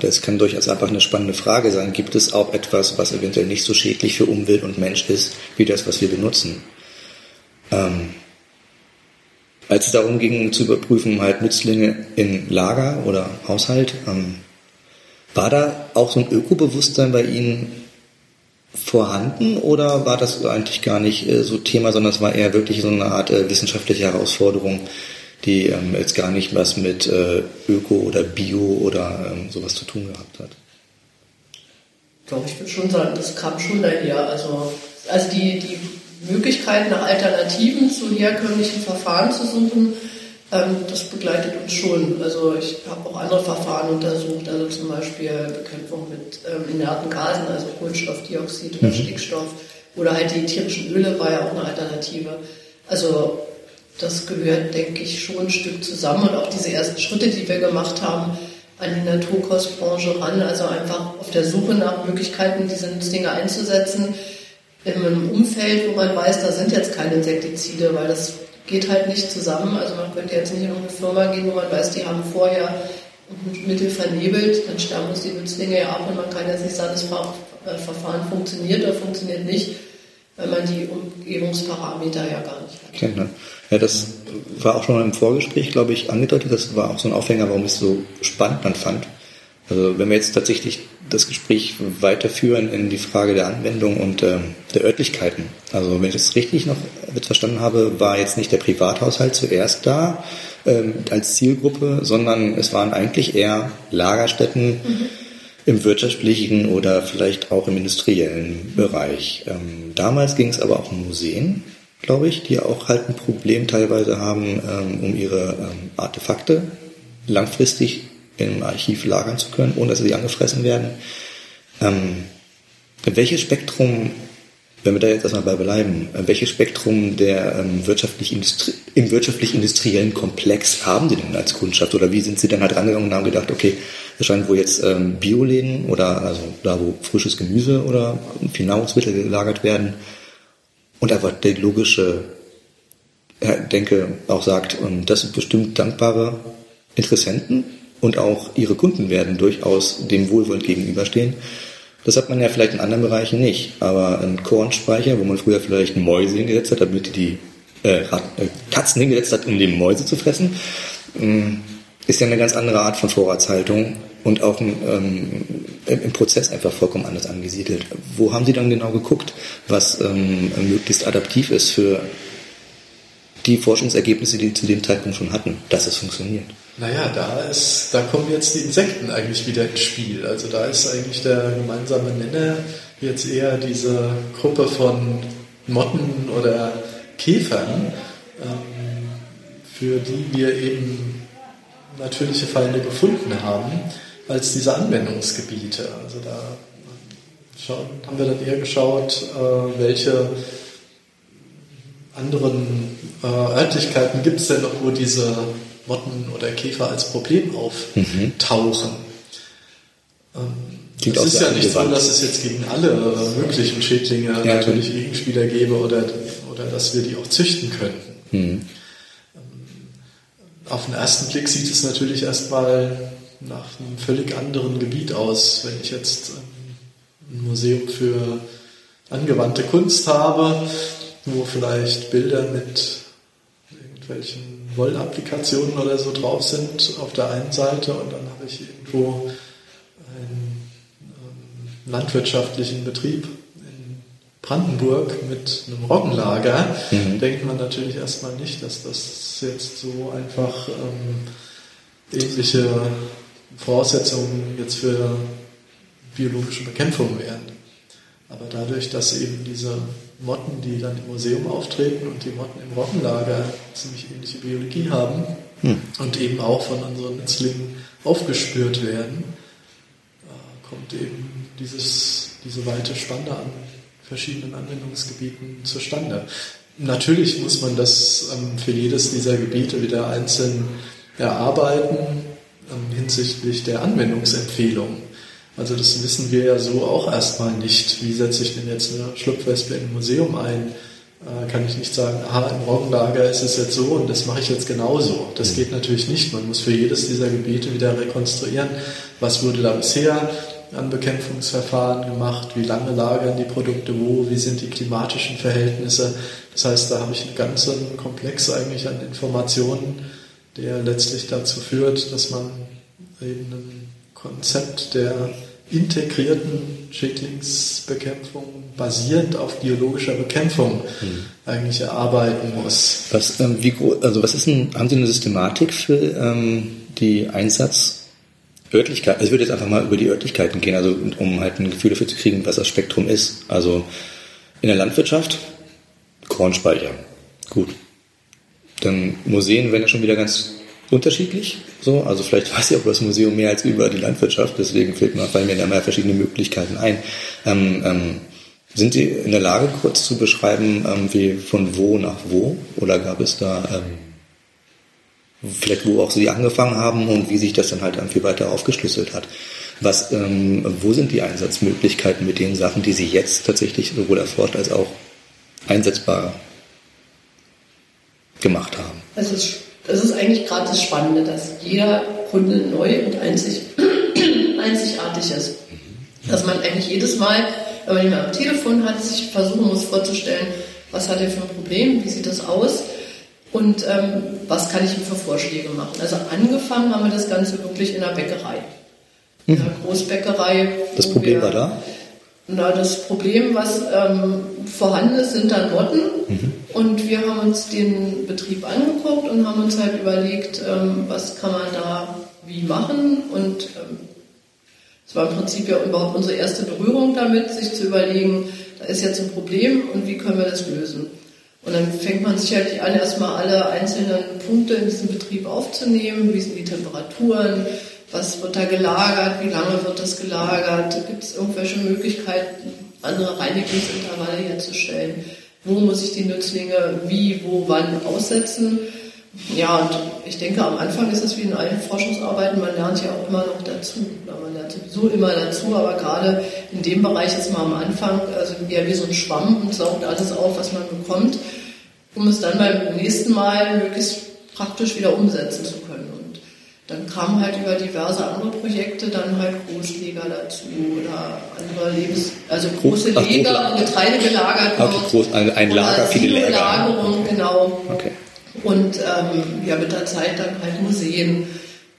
Das kann durchaus einfach eine spannende Frage sein. Gibt es auch etwas, was eventuell nicht so schädlich für Umwelt und Mensch ist, wie das, was wir benutzen? Ähm, als es darum ging, zu überprüfen, halt Nützlinge in Lager oder Haushalt, ähm, war da auch so ein Ökobewusstsein bei Ihnen vorhanden oder war das eigentlich gar nicht äh, so Thema, sondern es war eher wirklich so eine Art äh, wissenschaftliche Herausforderung, die ähm, jetzt gar nicht was mit äh, Öko oder Bio oder ähm, sowas zu tun gehabt hat? Ich glaube, ich würde schon sagen, das kam schon daher. Also, also die, die Möglichkeit nach Alternativen zu herkömmlichen Verfahren zu suchen, ähm, das begleitet uns schon. Also ich habe auch andere Verfahren untersucht, also zum Beispiel Bekämpfung mit ähm, inerten Gasen, also Kohlenstoffdioxid oder mhm. Stickstoff oder halt die tierischen Öle war ja auch eine Alternative. Also das gehört, denke ich, schon ein Stück zusammen und auch diese ersten Schritte, die wir gemacht haben, an die Naturkostbranche ran, also einfach auf der Suche nach Möglichkeiten, diese Dinge einzusetzen, in einem Umfeld, wo man weiß, da sind jetzt keine Insektizide, weil das geht halt nicht zusammen. Also man könnte jetzt nicht in eine Firma gehen, wo man weiß, die haben vorher Mittel vernebelt, dann sterben uns die Nützlinge ja ab und man kann jetzt nicht sagen, das äh, Verfahren funktioniert oder funktioniert nicht, weil man die Umgebungsparameter ja gar nicht hat. Ne? Ja, das war auch schon im Vorgespräch, glaube ich, angedeutet. Das war auch so ein Aufhänger, warum ich es so spannend dann fand. Also wenn wir jetzt tatsächlich das Gespräch weiterführen in die Frage der Anwendung und äh, der Örtlichkeiten. Also wenn ich das richtig noch verstanden habe, war jetzt nicht der Privathaushalt zuerst da ähm, als Zielgruppe, sondern es waren eigentlich eher Lagerstätten mhm. im wirtschaftlichen oder vielleicht auch im industriellen Bereich. Ähm, damals ging es aber auch um Museen glaube ich, die auch halt ein Problem teilweise haben, ähm, um ihre ähm, Artefakte langfristig im Archiv lagern zu können, ohne dass sie angefressen werden. Ähm, welches Spektrum, wenn wir da jetzt erstmal bei bleiben, äh, welches Spektrum der ähm, wirtschaftlich im wirtschaftlich-industriellen Komplex haben Sie denn als Kundschaft? Oder wie sind Sie dann halt rangegangen und haben gedacht, okay, es scheint wohl jetzt ähm, Bioläden oder also da, wo frisches Gemüse oder viel Nahrungsmittel gelagert werden, und einfach der logische Denke auch sagt, und das sind bestimmt dankbare Interessenten und auch ihre Kunden werden durchaus dem Wohlwollen gegenüberstehen. Das hat man ja vielleicht in anderen Bereichen nicht, aber ein Kornspeicher, wo man früher vielleicht Mäuse hingesetzt hat, damit die äh, äh Katzen hingesetzt hat, um die Mäuse zu fressen, ähm, ist ja eine ganz andere Art von Vorratshaltung und auch ähm, im Prozess einfach vollkommen anders angesiedelt. Wo haben Sie dann genau geguckt, was ähm, möglichst adaptiv ist für die Forschungsergebnisse, die Sie zu dem Zeitpunkt schon hatten, dass es funktioniert? Naja, da, ist, da kommen jetzt die Insekten eigentlich wieder ins Spiel. Also da ist eigentlich der gemeinsame Nenner jetzt eher diese Gruppe von Motten oder Käfern, ähm, für die wir eben natürliche Feinde gefunden haben, als diese Anwendungsgebiete. Also da haben wir dann eher geschaut, äh, welche anderen äh, Örtlichkeiten gibt es denn noch, wo diese Motten oder Käfer als Problem auftauchen. Mhm. Ähm, es ist ja nicht so, dass es jetzt gegen alle möglichen Schädlinge ja, natürlich. Gegenspieler gäbe oder, oder dass wir die auch züchten könnten. Mhm. Auf den ersten Blick sieht es natürlich erstmal nach einem völlig anderen Gebiet aus. Wenn ich jetzt ein Museum für angewandte Kunst habe, wo vielleicht Bilder mit irgendwelchen Wollapplikationen oder so drauf sind auf der einen Seite und dann habe ich irgendwo einen ähm, landwirtschaftlichen Betrieb in Brandenburg mit einem Roggenlager, mhm. denkt man natürlich erstmal nicht, dass das jetzt so einfach ähm, ähnliche Voraussetzungen jetzt für biologische Bekämpfung wären. Aber dadurch, dass eben diese Motten, die dann im Museum auftreten und die Motten im Roggenlager ziemlich ähnliche Biologie haben hm. und eben auch von unseren Nützlingen aufgespürt werden, kommt eben dieses, diese weite Spanne an verschiedenen Anwendungsgebieten zustande. Natürlich muss man das ähm, für jedes dieser Gebiete wieder einzeln erarbeiten ähm, hinsichtlich der Anwendungsempfehlung. Also das wissen wir ja so auch erstmal nicht. Wie setze ich denn jetzt eine Schlupfwespe in ein Museum ein? Äh, kann ich nicht sagen, aha, im Roggenlager ist es jetzt so und das mache ich jetzt genauso. Das geht natürlich nicht. Man muss für jedes dieser Gebiete wieder rekonstruieren, was wurde da bisher an Bekämpfungsverfahren gemacht, wie lange lagern die Produkte wo, wie sind die klimatischen Verhältnisse. Das heißt, da habe ich einen ganzen Komplex eigentlich an Informationen, der letztlich dazu führt, dass man eben ein Konzept der integrierten Schädlingsbekämpfung basierend auf biologischer Bekämpfung mhm. eigentlich erarbeiten muss. Was, ähm, wie, also was ist ein, haben Sie eine Systematik für ähm, die Einsatzörtlichkeit? Also ich würde jetzt einfach mal über die Örtlichkeiten gehen, also um halt ein Gefühl dafür zu kriegen, was das Spektrum ist. Also in der Landwirtschaft Kornspeicher. Gut. Dann Museen werden ja schon wieder ganz unterschiedlich. So, also vielleicht weiß ja auch das Museum mehr als über die Landwirtschaft, deswegen fällt mir, fallen mir da mehr verschiedene Möglichkeiten ein. Ähm, ähm, sind Sie in der Lage, kurz zu beschreiben, ähm, wie von wo nach wo? Oder gab es da ähm, vielleicht, wo auch Sie angefangen haben und wie sich das dann halt irgendwie weiter aufgeschlüsselt hat? Was, ähm, wo sind die Einsatzmöglichkeiten mit den Sachen, die Sie jetzt tatsächlich sowohl erforscht als auch einsetzbar gemacht haben? Also das ist eigentlich gerade das Spannende, dass jeder Kunde neu und einzig, einzigartig ist. Dass man eigentlich jedes Mal, wenn man ihn am Telefon hat, sich versuchen muss vorzustellen, was hat er für ein Problem, wie sieht das aus und ähm, was kann ich ihm für Vorschläge machen. Also angefangen haben wir das Ganze wirklich in der Bäckerei. In der mhm. Großbäckerei. Das Problem wir, war da? Na, das Problem, was ähm, vorhanden ist, sind dann Motten. Mhm. Und wir haben uns den Betrieb angeguckt und haben uns halt überlegt, ähm, was kann man da wie machen. Und ähm, es war im Prinzip ja überhaupt unsere erste Berührung damit, sich zu überlegen, da ist jetzt ein Problem und wie können wir das lösen. Und dann fängt man sicherlich an, erstmal alle einzelnen Punkte in diesem Betrieb aufzunehmen. Wie sind die Temperaturen? Was wird da gelagert? Wie lange wird das gelagert? Gibt es irgendwelche Möglichkeiten, andere Reinigungsintervalle herzustellen? Wo muss ich die Nützlinge wie, wo, wann aussetzen? Ja, und ich denke, am Anfang ist es wie in allen Forschungsarbeiten, man lernt ja auch immer noch dazu. Man lernt sowieso immer dazu, aber gerade in dem Bereich ist man am Anfang also eher wie so ein Schwamm und saugt alles auf, was man bekommt, um es dann beim nächsten Mal möglichst praktisch wieder umsetzen zu können. Dann kamen halt über diverse andere Projekte dann halt Großleger dazu oder andere Lebens-, also große Groß, Leger, ach, Getreide gelagert okay, groß, ein, ein Lager, viele Lager. Lagerung, genau. Okay. Und ähm, ja, mit der Zeit dann halt Museen.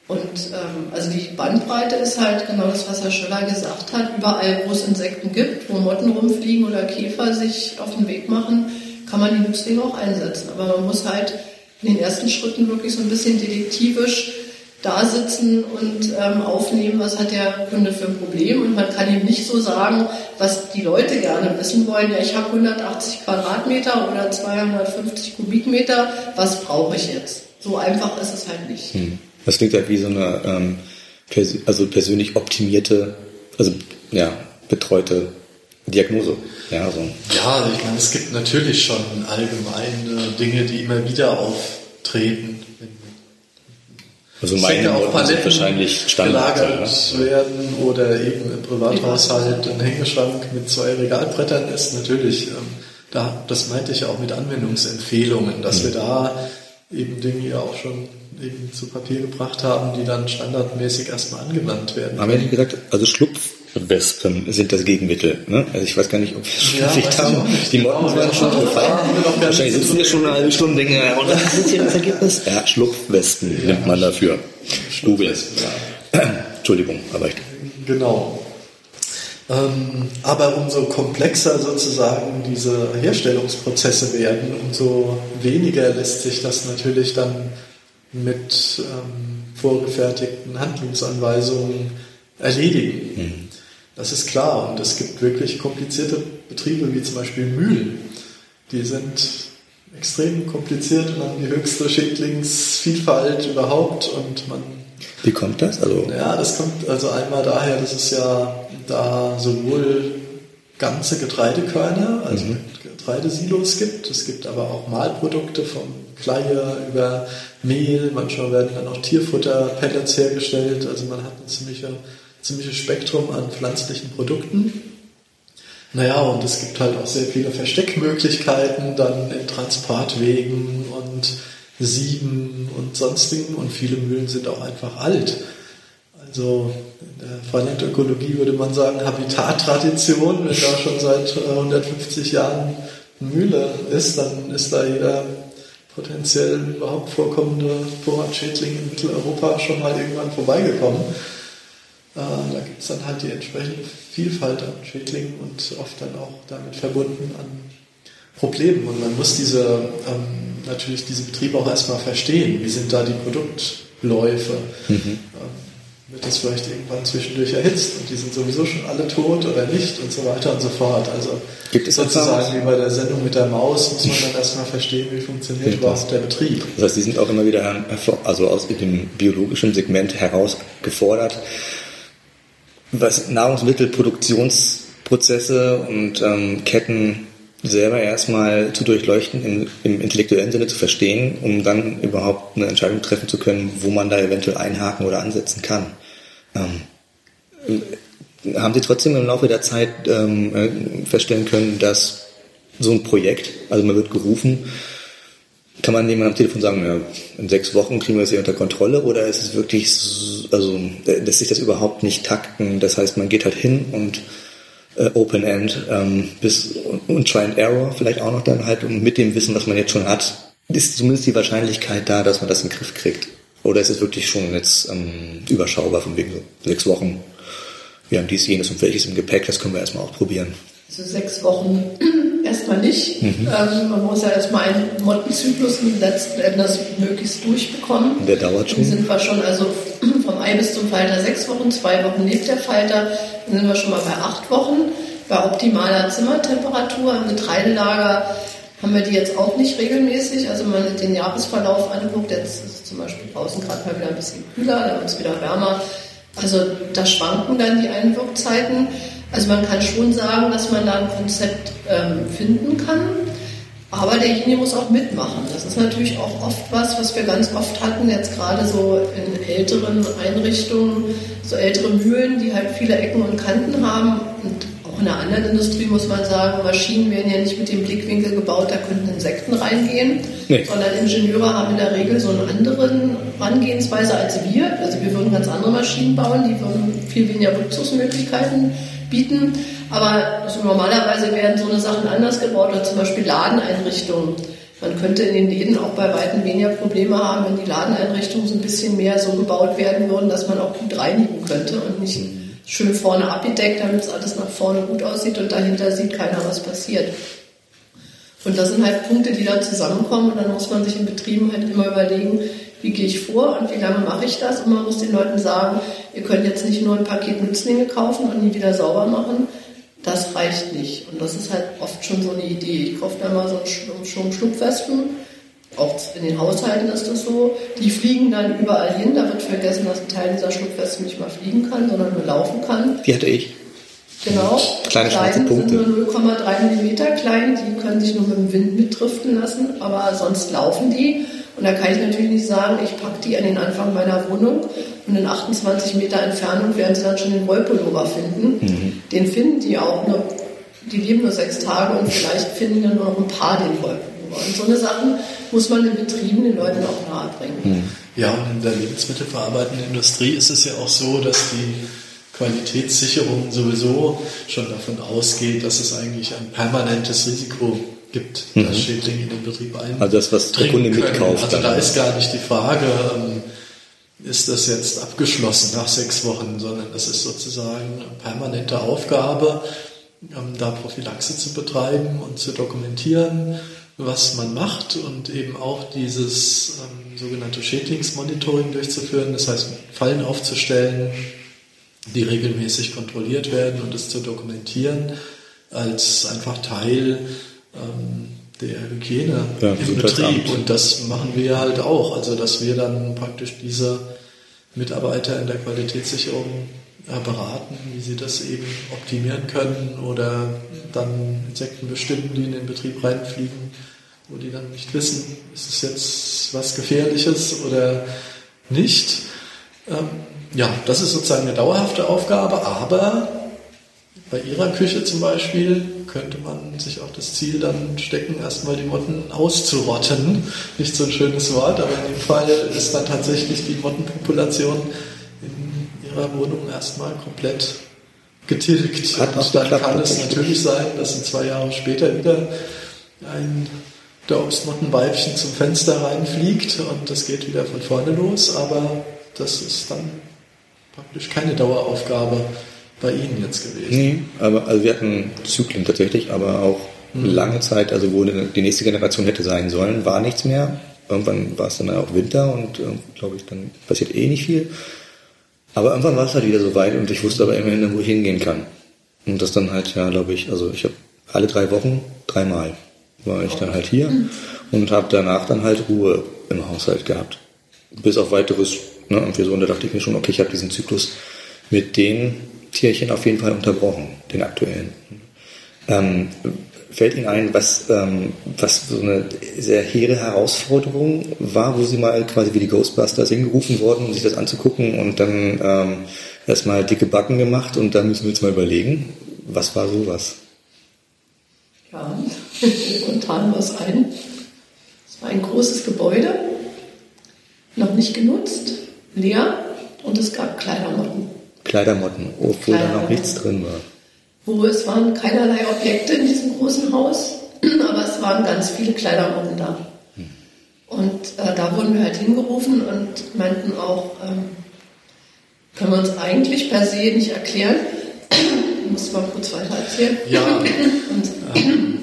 Und ähm, also die Bandbreite ist halt genau das, was Herr Schöller gesagt hat. Überall, wo es Insekten gibt, wo Motten rumfliegen oder Käfer sich auf den Weg machen, kann man die Nützlinge auch einsetzen. Aber man muss halt in den ersten Schritten wirklich so ein bisschen detektivisch da sitzen und ähm, aufnehmen, was hat der Kunde für ein Problem. Und man kann ihm nicht so sagen, was die Leute gerne wissen wollen. Ja, ich habe 180 Quadratmeter oder 250 Kubikmeter, was brauche ich jetzt? So einfach ist es halt nicht. Hm. Das klingt halt wie so eine ähm, pers also persönlich optimierte, also ja, betreute Diagnose. Ja, so. ja also ich meine, es gibt natürlich schon allgemeine Dinge, die immer wieder auftreten. Also meine auf Paletten wahrscheinlich Standard gelagert ja. werden oder eben im Privathaushalt ein Hängeschrank mit zwei Regalbrettern ist natürlich, ähm, da, das meinte ich auch mit Anwendungsempfehlungen, dass mhm. wir da eben Dinge ja auch schon eben zu Papier gebracht haben, die dann standardmäßig erstmal angewandt werden. Aber ehrlich gesagt, also Schlupfwespen sind das Gegenmittel. Ne? Also ich weiß gar nicht, ob wir schon ja, haben. Die Motten genau, waren schon gefallen. Wahrscheinlich sitzen wir schon eine halbe Stunde und denken, und was ist hier das Ergebnis? Ja, Schlupfwespen ja. nimmt man dafür. Google. Ja. Entschuldigung, aber ich... Genau. Ähm, aber umso komplexer sozusagen diese Herstellungsprozesse werden, umso weniger lässt sich das natürlich dann mit ähm, vorgefertigten Handlungsanweisungen erledigen. Mhm. Das ist klar. Und es gibt wirklich komplizierte Betriebe, wie zum Beispiel Mühlen. Die sind extrem kompliziert und haben die höchste Schädlingsvielfalt überhaupt und man wie kommt das? Also ja, das kommt also einmal daher, dass es ja da sowohl ganze Getreidekörner, also mhm. Getreidesilos gibt. Es gibt aber auch Mahlprodukte vom Kleie über Mehl. Manchmal werden dann auch Tierfutter-Pellets hergestellt. Also man hat ein ziemlicher, ziemliches Spektrum an pflanzlichen Produkten. Naja, und es gibt halt auch sehr viele Versteckmöglichkeiten dann in Transportwegen und Sieben und sonstigen. Und viele Mühlen sind auch einfach alt. Also in der Freilandökologie würde man sagen Habitattradition. Wenn da schon seit 150 Jahren eine Mühle ist, dann ist da jeder potenziell überhaupt vorkommende Vorratschädling in Mitteleuropa schon mal irgendwann vorbeigekommen. Äh, da gibt es dann halt die entsprechende Vielfalt an Schädlingen und oft dann auch damit verbunden an Problemen. Und man muss diese, ähm, natürlich diese Betriebe auch erstmal verstehen. Wie sind da die Produktläufe? Mhm. Ähm, wird das vielleicht irgendwann zwischendurch erhitzt und die sind sowieso schon alle tot oder nicht und so weiter und so fort. Also Gibt es sozusagen wie bei der Sendung mit der Maus muss man dann erstmal verstehen, wie funktioniert überhaupt der Betrieb. Das heißt, die sind auch immer wieder also aus dem biologischen Segment herausgefordert, was Nahrungsmittelproduktionsprozesse und ähm, Ketten selber erstmal zu durchleuchten, im, im, intellektuellen Sinne zu verstehen, um dann überhaupt eine Entscheidung treffen zu können, wo man da eventuell einhaken oder ansetzen kann. Ähm, haben Sie trotzdem im Laufe der Zeit ähm, äh, feststellen können, dass so ein Projekt, also man wird gerufen, kann man jemand am Telefon sagen, ja, in sechs Wochen kriegen wir es hier unter Kontrolle oder ist es wirklich, also lässt sich das überhaupt nicht takten? Das heißt, man geht halt hin und äh, Open End ähm, bis und Try and Error vielleicht auch noch dann halt und mit dem Wissen, was man jetzt schon hat, ist zumindest die Wahrscheinlichkeit da, dass man das in den Griff kriegt. Oder ist es wirklich schon jetzt ähm, überschaubar von wegen so sechs Wochen? Wir haben dies, jenes und welches im Gepäck, das können wir erstmal auch probieren. Also sechs Wochen erstmal nicht. Mhm. Ähm, man muss ja erstmal einen Mottenzyklus letzten Endes möglichst durchbekommen. Der dauert schon. Dann sind wir schon also vom Ei bis zum Falter sechs Wochen, zwei Wochen lebt der Falter, dann sind wir schon mal bei acht Wochen. Bei optimaler Zimmertemperatur im Getreidelager haben wir die jetzt auch nicht regelmäßig. Also wenn man den Jahresverlauf anguckt, jetzt ist es zum Beispiel draußen gerade mal wieder ein bisschen kühler, dann wird es wieder wärmer. Also da schwanken dann die Einwirkzeiten. Also man kann schon sagen, dass man da ein Konzept ähm, finden kann, aber derjenige muss auch mitmachen. Das ist natürlich auch oft was, was wir ganz oft hatten, jetzt gerade so in älteren Einrichtungen, so ältere Mühlen, die halt viele Ecken und Kanten haben und auch in der anderen Industrie muss man sagen, Maschinen werden ja nicht mit dem Blickwinkel gebaut, da könnten Insekten reingehen, nee. sondern Ingenieure haben in der Regel so eine andere Herangehensweise als wir. Also wir würden ganz andere Maschinen bauen, die würden viel weniger Rückzugsmöglichkeiten bieten. Aber also normalerweise werden so eine Sachen anders gebaut, oder zum Beispiel Ladeneinrichtungen. Man könnte in den Läden auch bei weitem weniger Probleme haben, wenn die Ladeneinrichtungen so ein bisschen mehr so gebaut werden würden, dass man auch gut reinigen könnte und nicht schön vorne abgedeckt, damit es alles nach vorne gut aussieht und dahinter sieht keiner, was passiert. Und das sind halt Punkte, die da zusammenkommen und dann muss man sich in Betrieben halt immer überlegen, wie gehe ich vor und wie lange mache ich das? Und man muss den Leuten sagen, ihr könnt jetzt nicht nur ein Paket Nützlinge kaufen und nie wieder sauber machen. Das reicht nicht. Und das ist halt oft schon so eine Idee. Ich kaufe da mal so einen Schlupfwespen. Auch in den Haushalten ist das so. Die fliegen dann überall hin. Da wird vergessen, dass ein Teil dieser Schlupfwespen nicht mal fliegen kann, sondern nur laufen kann. Die hatte ich. Genau. Kleine schwarze Punkte. sind nur 0,3 mm klein. Die können sich nur mit dem Wind mitdriften lassen. Aber sonst laufen die. Und da kann ich natürlich nicht sagen, ich packe die an den Anfang meiner Wohnung und in 28 Meter Entfernung werden sie dann schon den Wollpullover finden. Mhm. Den finden die auch nur, die leben nur sechs Tage und vielleicht finden dann nur noch ein paar den Wollpullover. Und so eine Sachen muss man in Betrieben den Leuten auch nahebringen. Mhm. Ja, und in der lebensmittelverarbeitenden Industrie ist es ja auch so, dass die Qualitätssicherung sowieso schon davon ausgeht, dass es eigentlich ein permanentes Risiko gibt mhm. dass Schädlinge in den Betrieb ein. Also das, was der Kunde mitkauft. Also da ist gar nicht die Frage, ähm, ist das jetzt abgeschlossen nach sechs Wochen, sondern das ist sozusagen eine permanente Aufgabe, ähm, da Prophylaxe zu betreiben und zu dokumentieren, was man macht und eben auch dieses ähm, sogenannte Schädlingsmonitoring durchzuführen, das heißt Fallen aufzustellen, die regelmäßig kontrolliert werden und es zu dokumentieren als einfach Teil ähm, der Hygiene ja, im Betrieb. Und das machen wir halt auch. Also, dass wir dann praktisch diese Mitarbeiter in der Qualitätssicherung beraten, wie sie das eben optimieren können oder dann Insekten bestimmen, die in den Betrieb reinfliegen, wo die dann nicht wissen, ist es jetzt was Gefährliches oder nicht. Ähm, ja, das ist sozusagen eine dauerhafte Aufgabe, aber bei Ihrer Küche zum Beispiel könnte man sich auch das Ziel dann stecken, erstmal die Motten auszurotten. Nicht so ein schönes Wort, aber in dem Fall ist dann tatsächlich die Mottenpopulation in Ihrer Wohnung erstmal komplett getilgt. Hat Und dann kann es natürlich sein, dass in zwei Jahre später wieder ein der Obstmottenweibchen zum Fenster reinfliegt und das geht wieder von vorne los, aber das ist dann praktisch keine Daueraufgabe bei Ihnen jetzt gewesen? Nee, aber also wir hatten Zyklen tatsächlich, aber auch mhm. lange Zeit, also wo die nächste Generation hätte sein sollen, war nichts mehr. Irgendwann war es dann auch Winter und äh, glaube ich, dann passiert eh nicht viel. Aber irgendwann war es halt wieder so weit und ich wusste aber immerhin, wo ich hingehen kann. Und das dann halt, ja, glaube ich, also ich habe alle drei Wochen, dreimal war ich dann halt hier mhm. und habe danach dann halt Ruhe im Haushalt gehabt. Bis auf weiteres, ne, irgendwie so, und da dachte ich mir schon, okay, ich habe diesen Zyklus mit den Tierchen auf jeden Fall unterbrochen, den aktuellen. Ähm, fällt Ihnen ein, was, ähm, was so eine sehr hehre Herausforderung war, wo Sie mal quasi wie die Ghostbusters hingerufen wurden, um sich das anzugucken und dann ähm, erstmal dicke Backen gemacht und dann müssen wir jetzt mal überlegen, was war sowas? Ja, spontan was ein. Es war ein großes Gebäude, noch nicht genutzt, leer und es gab Kleidermotten. Kleidermotten, obwohl da noch nichts drin war. Wo es waren keinerlei Objekte in diesem großen Haus, aber es waren ganz viele Kleidermotten da. Hm. Und äh, da wurden wir halt hingerufen und meinten auch, ähm, können wir uns eigentlich per se nicht erklären. Ich muss mal kurz weiter erzählen. Ja. und, ähm,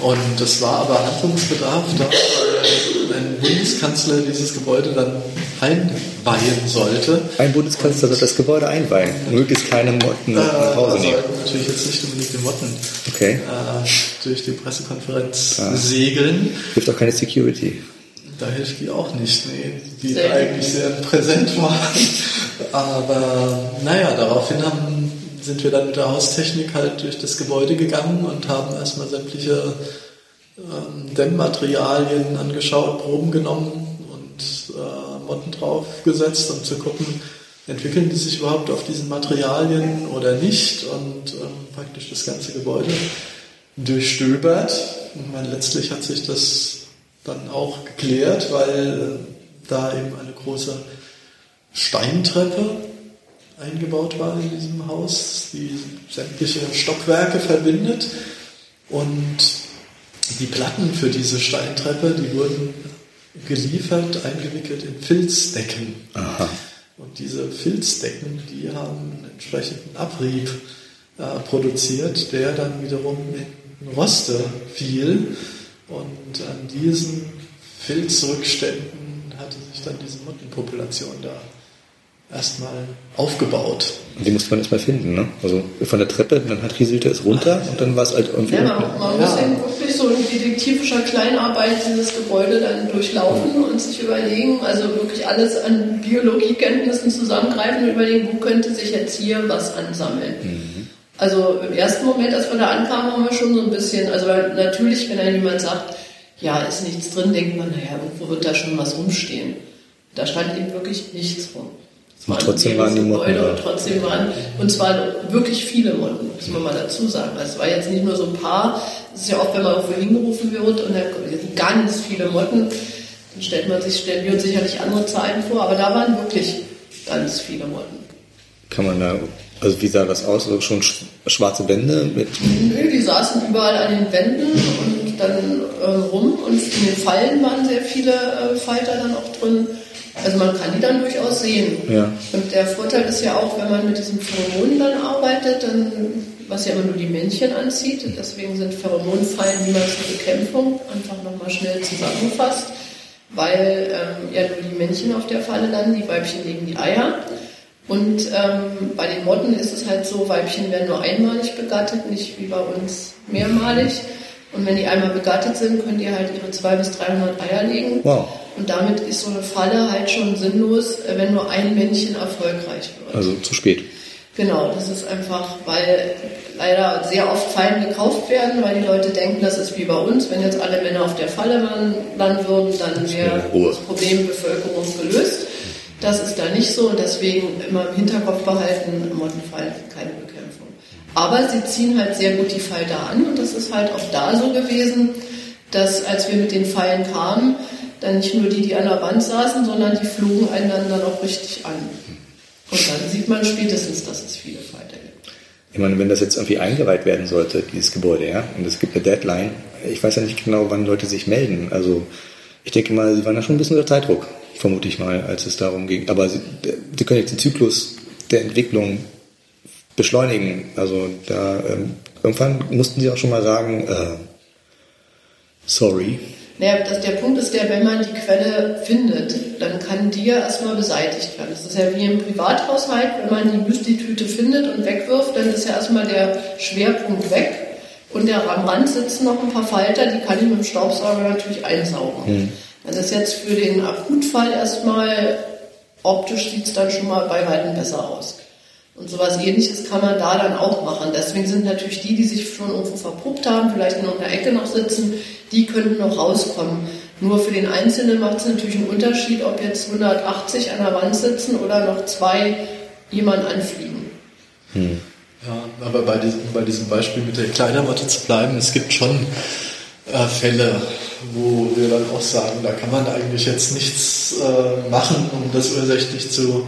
und das war aber Handlungsbedarf da, weil ein Bundeskanzler dieses Gebäude dann einweihen sollte. Ein Bundeskanzler soll das Gebäude einweihen, möglichst keine Motten äh, nach Hause nehmen. Also natürlich jetzt nicht unbedingt die Motten okay. äh, durch die Pressekonferenz ah. segeln. Hilft auch keine Security. Da hilft die auch nicht, nee, die sehr eigentlich sehr präsent waren. Aber naja, daraufhin haben, sind wir dann mit der Haustechnik halt durch das Gebäude gegangen und haben erstmal sämtliche ähm, Dämmmaterialien angeschaut, Proben genommen und äh, Motten draufgesetzt, um zu gucken, entwickeln die sich überhaupt auf diesen Materialien oder nicht und ähm, praktisch das ganze Gebäude durchstöbert. Und meine, letztlich hat sich das dann auch geklärt, weil äh, da eben eine große Steintreppe eingebaut war in diesem Haus, die sämtliche Stockwerke verbindet. Und die Platten für diese Steintreppe, die wurden geliefert, eingewickelt in Filzdecken. Aha. Und diese Filzdecken, die haben einen entsprechenden Abrieb äh, produziert, der dann wiederum in Roste fiel. Und an diesen Filzrückständen hatte sich dann diese Mottenpopulation da erstmal aufgebaut. Die musste man erstmal finden, ne? Also von der Treppe, dann hat rieselte es runter und dann war es halt irgendwie. Ja, man, man muss eben wirklich so in detektivischer Kleinarbeit dieses Gebäude dann durchlaufen und sich überlegen, also wirklich alles an Biologiekenntnissen zusammengreifen und überlegen, wo könnte sich jetzt hier was ansammeln. Mhm. Also im ersten Moment, als wir da ankamen, haben wir schon so ein bisschen, also natürlich, wenn dann jemand sagt, ja, ist nichts drin, denkt man, naja, irgendwo wird da schon was rumstehen. Da stand eben wirklich nichts rum. Und trotzdem waren die Motten da. Und trotzdem waren, und zwar wirklich viele Motten, muss man mal dazu sagen. Also es war jetzt nicht nur so ein paar, es ist ja oft, wenn man irgendwo hingerufen wird und da sind ganz viele Motten, dann stellt man sich, stellen wir uns sicherlich andere Zahlen vor, aber da waren wirklich ganz viele Motten. Kann man da, also wie sah das aus? Also schon schwarze Wände mit? Nö, die saßen überall an den Wänden und dann äh, rum und in den Fallen waren sehr viele äh, Falter dann auch drin. Also man kann die dann durchaus sehen. Ja. Und der Vorteil ist ja auch, wenn man mit diesen Pheromonen dann arbeitet, dann, was ja immer nur die Männchen anzieht, deswegen sind Pheromonfallen niemals eine Bekämpfung, einfach nochmal schnell zusammengefasst, weil ähm, ja nur die Männchen auf der Falle landen, die Weibchen legen die Eier. Und ähm, bei den Motten ist es halt so, Weibchen werden nur einmalig begattet, nicht wie bei uns mehrmalig. Und wenn die einmal begattet sind, können die halt ihre 200 bis 300 Eier legen. Wow. Und damit ist so eine Falle halt schon sinnlos, äh, wenn nur ein Männchen erfolgreich wird. Also zu spät. Genau, das ist einfach, weil leider sehr oft Fallen gekauft werden, weil die Leute denken, das ist wie bei uns. Wenn jetzt alle Männer auf der Falle landen würden, dann wäre das Problem Bevölkerung gelöst. Das ist da nicht so und deswegen immer im Hinterkopf behalten, Mottenfallen keine. Aber sie ziehen halt sehr gut die Falter an und das ist halt auch da so gewesen, dass als wir mit den Fallen kamen, dann nicht nur die, die an der Wand saßen, sondern die flogen dann auch richtig an. Und dann sieht man spätestens, dass es viele Falter gibt. Ich meine, wenn das jetzt irgendwie eingeweiht werden sollte, dieses Gebäude, ja, und es gibt eine Deadline, ich weiß ja nicht genau, wann Leute sich melden. Also ich denke mal, sie waren da schon ein bisschen unter Zeitdruck, vermute ich mal, als es darum ging. Aber sie, sie können jetzt den Zyklus der Entwicklung beschleunigen. Also da ähm, irgendwann mussten sie auch schon mal sagen, äh, sorry, naja, das, der Punkt ist der, wenn man die Quelle findet, dann kann die ja erstmal beseitigt werden. Das ist ja wie im Privathaushalt, wenn man die Müsli-Tüte findet und wegwirft, dann ist ja erstmal der Schwerpunkt weg. Und der, am Rand sitzen noch ein paar Falter, die kann ich mit dem Staubsauger natürlich einsaugen. Mhm. Das ist jetzt für den Akutfall erstmal, optisch sieht es dann schon mal bei weitem besser aus. Und sowas ähnliches kann man da dann auch machen. Deswegen sind natürlich die, die sich schon irgendwo verpuppt haben, vielleicht in irgendeiner Ecke noch sitzen, die könnten noch rauskommen. Nur für den Einzelnen macht es natürlich einen Unterschied, ob jetzt 180 an der Wand sitzen oder noch zwei jemand anfliegen. Hm. Ja, aber bei diesem, bei diesem Beispiel mit der Kleidermatte zu bleiben, es gibt schon äh, Fälle, wo wir dann auch sagen, da kann man eigentlich jetzt nichts äh, machen, um das ursächlich zu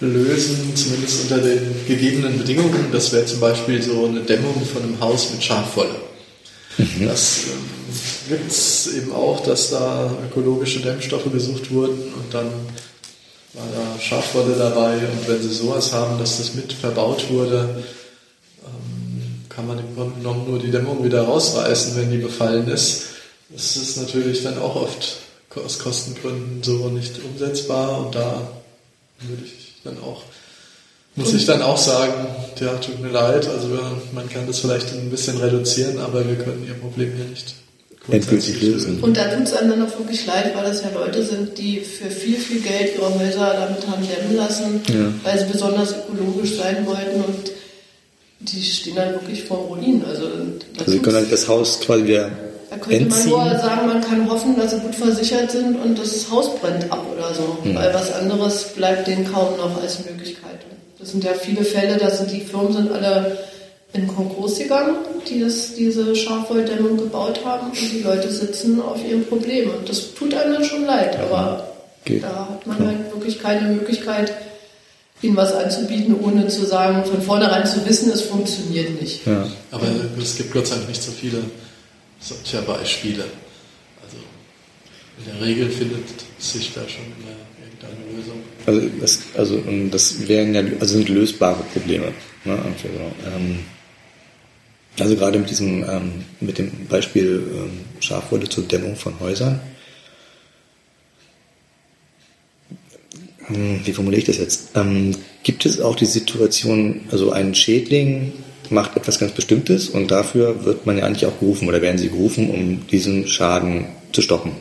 lösen, zumindest unter den gegebenen Bedingungen. Das wäre zum Beispiel so eine Dämmung von einem Haus mit Schafwolle. Mhm. Das äh, gibt es eben auch, dass da ökologische Dämmstoffe gesucht wurden und dann war da Schafwolle dabei und wenn sie sowas haben, dass das mit verbaut wurde, ähm, kann man im Grunde genommen nur die Dämmung wieder rausreißen, wenn die befallen ist. Das ist natürlich dann auch oft aus Kostengründen so nicht umsetzbar und da würde ich dann auch, muss ich dann auch sagen, ja, tut mir leid, also man kann das vielleicht ein bisschen reduzieren, aber wir können ihr Problem hier nicht endgültig lösen. Und da tut es einem dann auch wirklich leid, weil das ja Leute sind, die für viel, viel Geld ihre Häuser damit haben dämmen lassen, ja. weil sie besonders ökologisch sein wollten und die stehen dann wirklich vor Ruinen. Also, also sie können dann das Haus quasi wieder da könnte entziehen. man nur sagen, man kann hoffen, dass sie gut versichert sind und das Haus brennt ab oder so. Hm. Weil was anderes bleibt denen kaum noch als Möglichkeit. Das sind ja viele Fälle, da sind die Firmen sind alle in Konkurs gegangen, die das, diese Schafwolldämmung gebaut haben und die Leute sitzen auf ihrem Problem. Und das tut einem dann schon leid, aber Geht. da hat man halt wirklich keine Möglichkeit, ihnen was anzubieten, ohne zu sagen, von vornherein zu wissen, es funktioniert nicht. Ja. Aber es gibt Gott sei Dank nicht so viele solcher Beispiele. Also in der Regel findet sich da schon irgendeine Lösung. Also das, also das wären ja, also sind lösbare Probleme. Ne? Also, ähm, Also gerade mit diesem, ähm, mit dem Beispiel ähm, Schafwolle zur Dämmung von Häusern. Hm, wie formuliere ich das jetzt? Gibt es auch die Situation, also ein Schädling macht etwas ganz Bestimmtes und dafür wird man ja eigentlich auch gerufen oder werden sie gerufen, um diesen Schaden zu stoppen.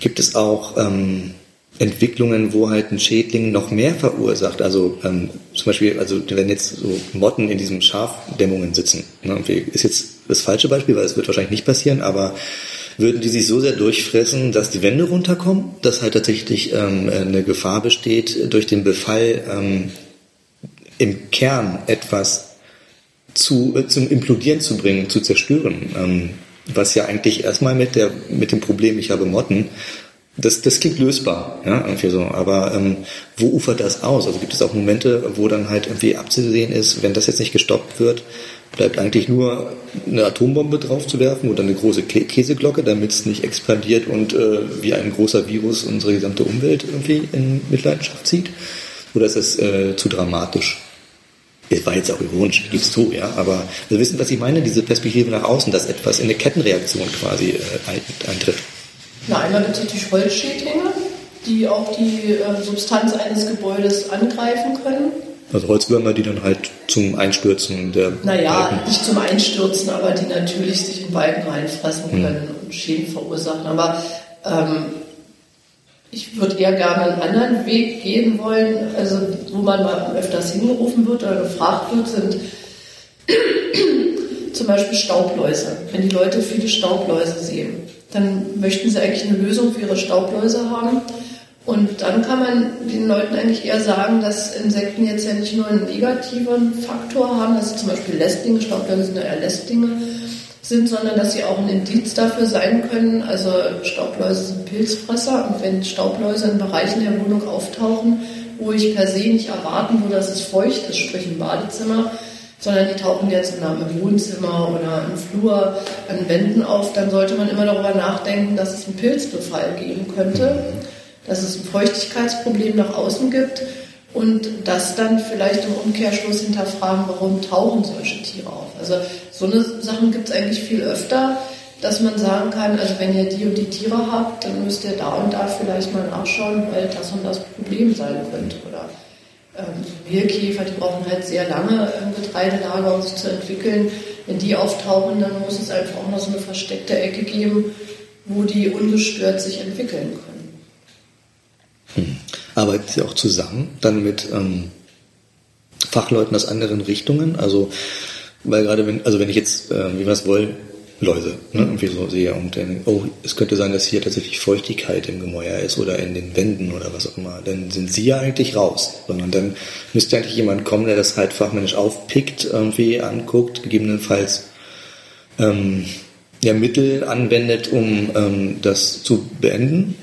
Gibt es auch ähm, Entwicklungen, wo halt ein Schädling noch mehr verursacht. Also ähm, zum Beispiel, also wenn jetzt so Motten in diesen Schafdämmungen sitzen, ne, ist jetzt das falsche Beispiel, weil es wird wahrscheinlich nicht passieren, aber würden die sich so sehr durchfressen, dass die Wände runterkommen, dass halt tatsächlich ähm, eine Gefahr besteht, durch den Befall ähm, im Kern etwas zu, äh, zum Implodieren zu bringen, zu zerstören. Ähm, was ja eigentlich erstmal mit, der, mit dem Problem, ich habe Motten, das, das klingt lösbar, ja, irgendwie so. Aber ähm, wo ufert das aus? Also gibt es auch Momente, wo dann halt irgendwie abzusehen ist, wenn das jetzt nicht gestoppt wird, bleibt eigentlich nur eine Atombombe drauf zu werfen oder eine große Käseglocke, damit es nicht expandiert und äh, wie ein großer Virus unsere gesamte Umwelt irgendwie in Mitleidenschaft zieht? Oder ist das äh, zu dramatisch? Es war jetzt auch ironisch, gib's zu, ja, aber wir wissen, was ich meine, diese Perspektive nach außen, dass etwas in eine Kettenreaktion quasi äh, eintritt. Na, einmal gibt es natürlich Holzschädlinge, die auch die äh, Substanz eines Gebäudes angreifen können. Also Holzwürmer, die dann halt zum Einstürzen der Naja, Balken. nicht zum Einstürzen, aber die natürlich sich in Balken reinfressen hm. können hm. und Schäden verursachen. Aber ähm, ich würde eher gerne einen anderen Weg gehen wollen, also wo man mal öfters hingerufen wird oder gefragt wird, sind zum Beispiel Staubläuse. Wenn die Leute viele Staubläuse sehen, dann möchten sie eigentlich eine Lösung für ihre Staubläuse haben. Und dann kann man den Leuten eigentlich eher sagen, dass Insekten jetzt ja nicht nur einen negativen Faktor haben, dass sie zum Beispiel Lästlinge, Staubläuse sind ja eher Lästlinge, sind, sondern dass sie auch ein Indiz dafür sein können. Also Staubläuse sind Pilzfresser und wenn Staubläuse in Bereichen der Wohnung auftauchen, wo ich per se nicht erwarten würde, dass es feucht ist, sprich im Badezimmer, sondern die tauchen jetzt im Wohnzimmer oder im Flur an Wänden auf, dann sollte man immer darüber nachdenken, dass es einen Pilzbefall geben könnte, dass es ein Feuchtigkeitsproblem nach außen gibt und das dann vielleicht im Umkehrschluss hinterfragen, warum tauchen solche Tiere auf. Also so eine Sachen gibt es eigentlich viel öfter, dass man sagen kann, also wenn ihr die und die Tiere habt, dann müsst ihr da und da vielleicht mal nachschauen, weil das und das Problem sein könnte. Oder ähm, die brauchen halt sehr lange im Getreidelager, um sich zu entwickeln. Wenn die auftauchen, dann muss es einfach auch noch so eine versteckte Ecke geben, wo die ungestört sich entwickeln können. Hm. Arbeitet ihr auch zusammen dann mit ähm, Fachleuten aus anderen Richtungen? Also, weil gerade wenn, also wenn ich jetzt, äh, wie man es will, Läuse ne, irgendwie so sehe und dann, oh, es könnte sein, dass hier tatsächlich Feuchtigkeit im Gemäuer ist oder in den Wänden oder was auch immer, dann sind sie ja eigentlich raus, sondern dann müsste eigentlich jemand kommen, der das halt fachmännisch aufpickt, irgendwie anguckt, gegebenenfalls ähm, ja, Mittel anwendet, um ähm, das zu beenden.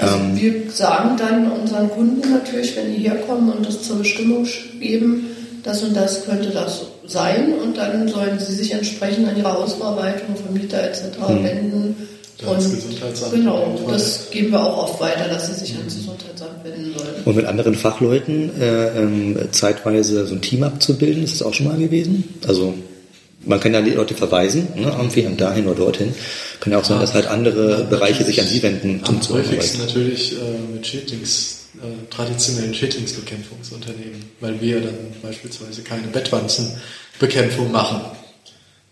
Also ähm, wir sagen dann unseren Kunden natürlich, wenn die herkommen und das zur Bestimmung geben, das und das könnte das sein und dann sollen sie sich entsprechend an ihre Hausverwaltung, Vermieter etc. Hm. wenden. Das und Gesundheitsamt. Genau, das geben wir auch oft weiter, dass sie sich ans Gesundheitsamt wenden sollen. Und mit anderen Fachleuten äh, ähm, zeitweise so ein Team abzubilden, ist das auch schon mal gewesen? Also man kann ja die Leute verweisen, ne, irgendwie dahin oder dorthin. Kann ja auch sein, dass halt andere Bereiche sich an sie wenden. Am häufigsten natürlich äh, mit Schädlings äh, traditionellen Schädlingsbekämpfungsunternehmen, weil wir dann beispielsweise keine Bettwanzenbekämpfung machen.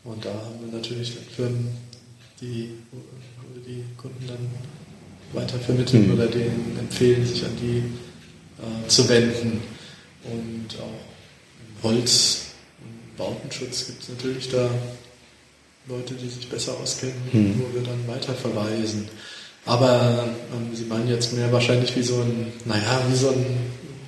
Und da haben wir natürlich dann Firmen, die, die Kunden dann weiter vermitteln mhm. oder denen empfehlen, sich an die äh, zu wenden. Und auch Holz, Bautenschutz gibt es natürlich da Leute, die sich besser auskennen, mhm. wo wir dann weiter verweisen. Aber ähm, Sie meinen jetzt mehr wahrscheinlich wie so ein, naja, wie so ein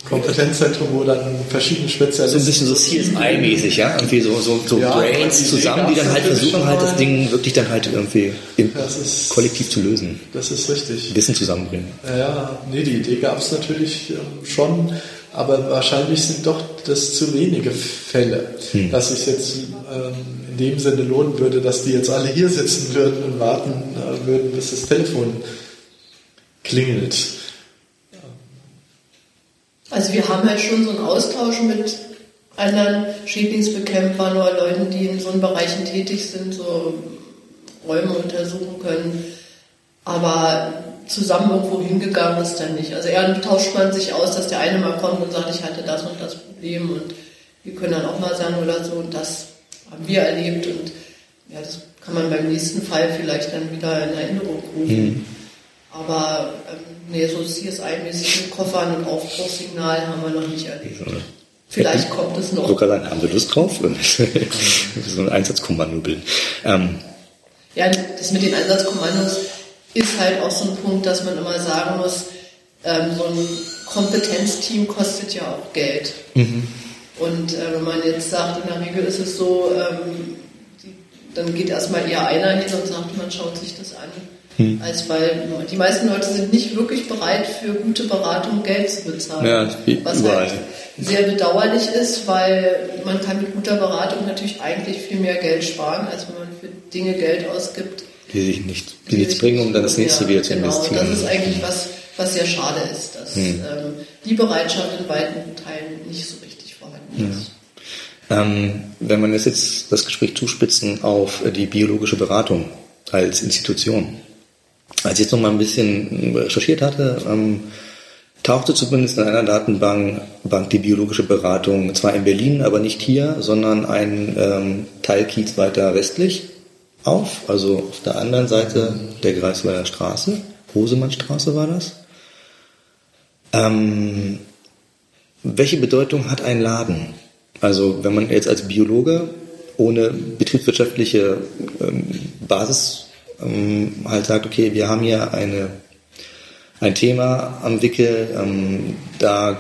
Kompetenzzentrum, wo dann verschiedene Spezialisten. So ein bisschen so CSI-mäßig, ja? Irgendwie so, so, so ja, Brains zusammen, die dann halt versuchen, halt das Ding wirklich dann halt irgendwie ist, kollektiv zu lösen. Das ist richtig. Wissen zusammenbringen. Ja, nee, die Idee gab es natürlich ähm, schon, aber wahrscheinlich sind doch das zu wenige Fälle, hm. dass ich jetzt ähm, dem Sinne lohnen würde, dass die jetzt alle hier sitzen würden und warten äh, würden, bis das Telefon klingelt. Also wir haben halt schon so einen Austausch mit anderen Schädlingsbekämpfern oder Leuten, die in so Bereichen tätig sind, so Räume untersuchen können. Aber zusammen irgendwo hingegangen ist dann nicht. Also eher tauscht man sich aus, dass der eine mal kommt und sagt, ich hatte das und das Problem und wir können dann auch mal sagen oder so und das haben wir erlebt und ja, das kann man beim nächsten Fall vielleicht dann wieder in Erinnerung rufen. Mhm. Aber ähm, nee, so CSI-mäßig mit Koffern und Aufbruchssignal haben wir noch nicht erlebt. Vielleicht ja, kommt es noch. Sogar sagen, haben wir Lust drauf? so ein Einsatzkommando bilden. Ähm. Ja, das mit den Einsatzkommandos ist halt auch so ein Punkt, dass man immer sagen muss, ähm, so ein Kompetenzteam kostet ja auch Geld. Mhm. Und äh, wenn man jetzt sagt, in der Regel ist es so, ähm, die, dann geht erstmal eher einer hin und sagt, man schaut sich das an. Mhm. Als weil die meisten Leute sind nicht wirklich bereit, für gute Beratung Geld zu bezahlen. Ja, was halt sehr bedauerlich ist, weil man kann mit guter Beratung natürlich eigentlich viel mehr Geld sparen, als wenn man für Dinge Geld ausgibt, die sich nicht, die, die nichts bringen, um dann das nächste wieder zu genau. investieren. Das ist eigentlich was, was sehr schade ist, dass hm. ähm, die Bereitschaft in weiten Teilen nicht so richtig vorhanden ist. Ja. Ähm, wenn man jetzt das Gespräch zuspitzen auf die biologische Beratung als Institution. Als ich jetzt noch mal ein bisschen recherchiert hatte, ähm, tauchte zumindest in einer Datenbank Bank die biologische Beratung zwar in Berlin, aber nicht hier, sondern ein ähm, Teil Kiez weiter westlich auf, also auf der anderen Seite der Greifswalder Straße, Rosemannstraße war das. Ähm, welche Bedeutung hat ein Laden? Also wenn man jetzt als Biologe ohne betriebswirtschaftliche ähm, Basis ähm, halt sagt, okay, wir haben hier eine, ein Thema am Wickel, ähm, da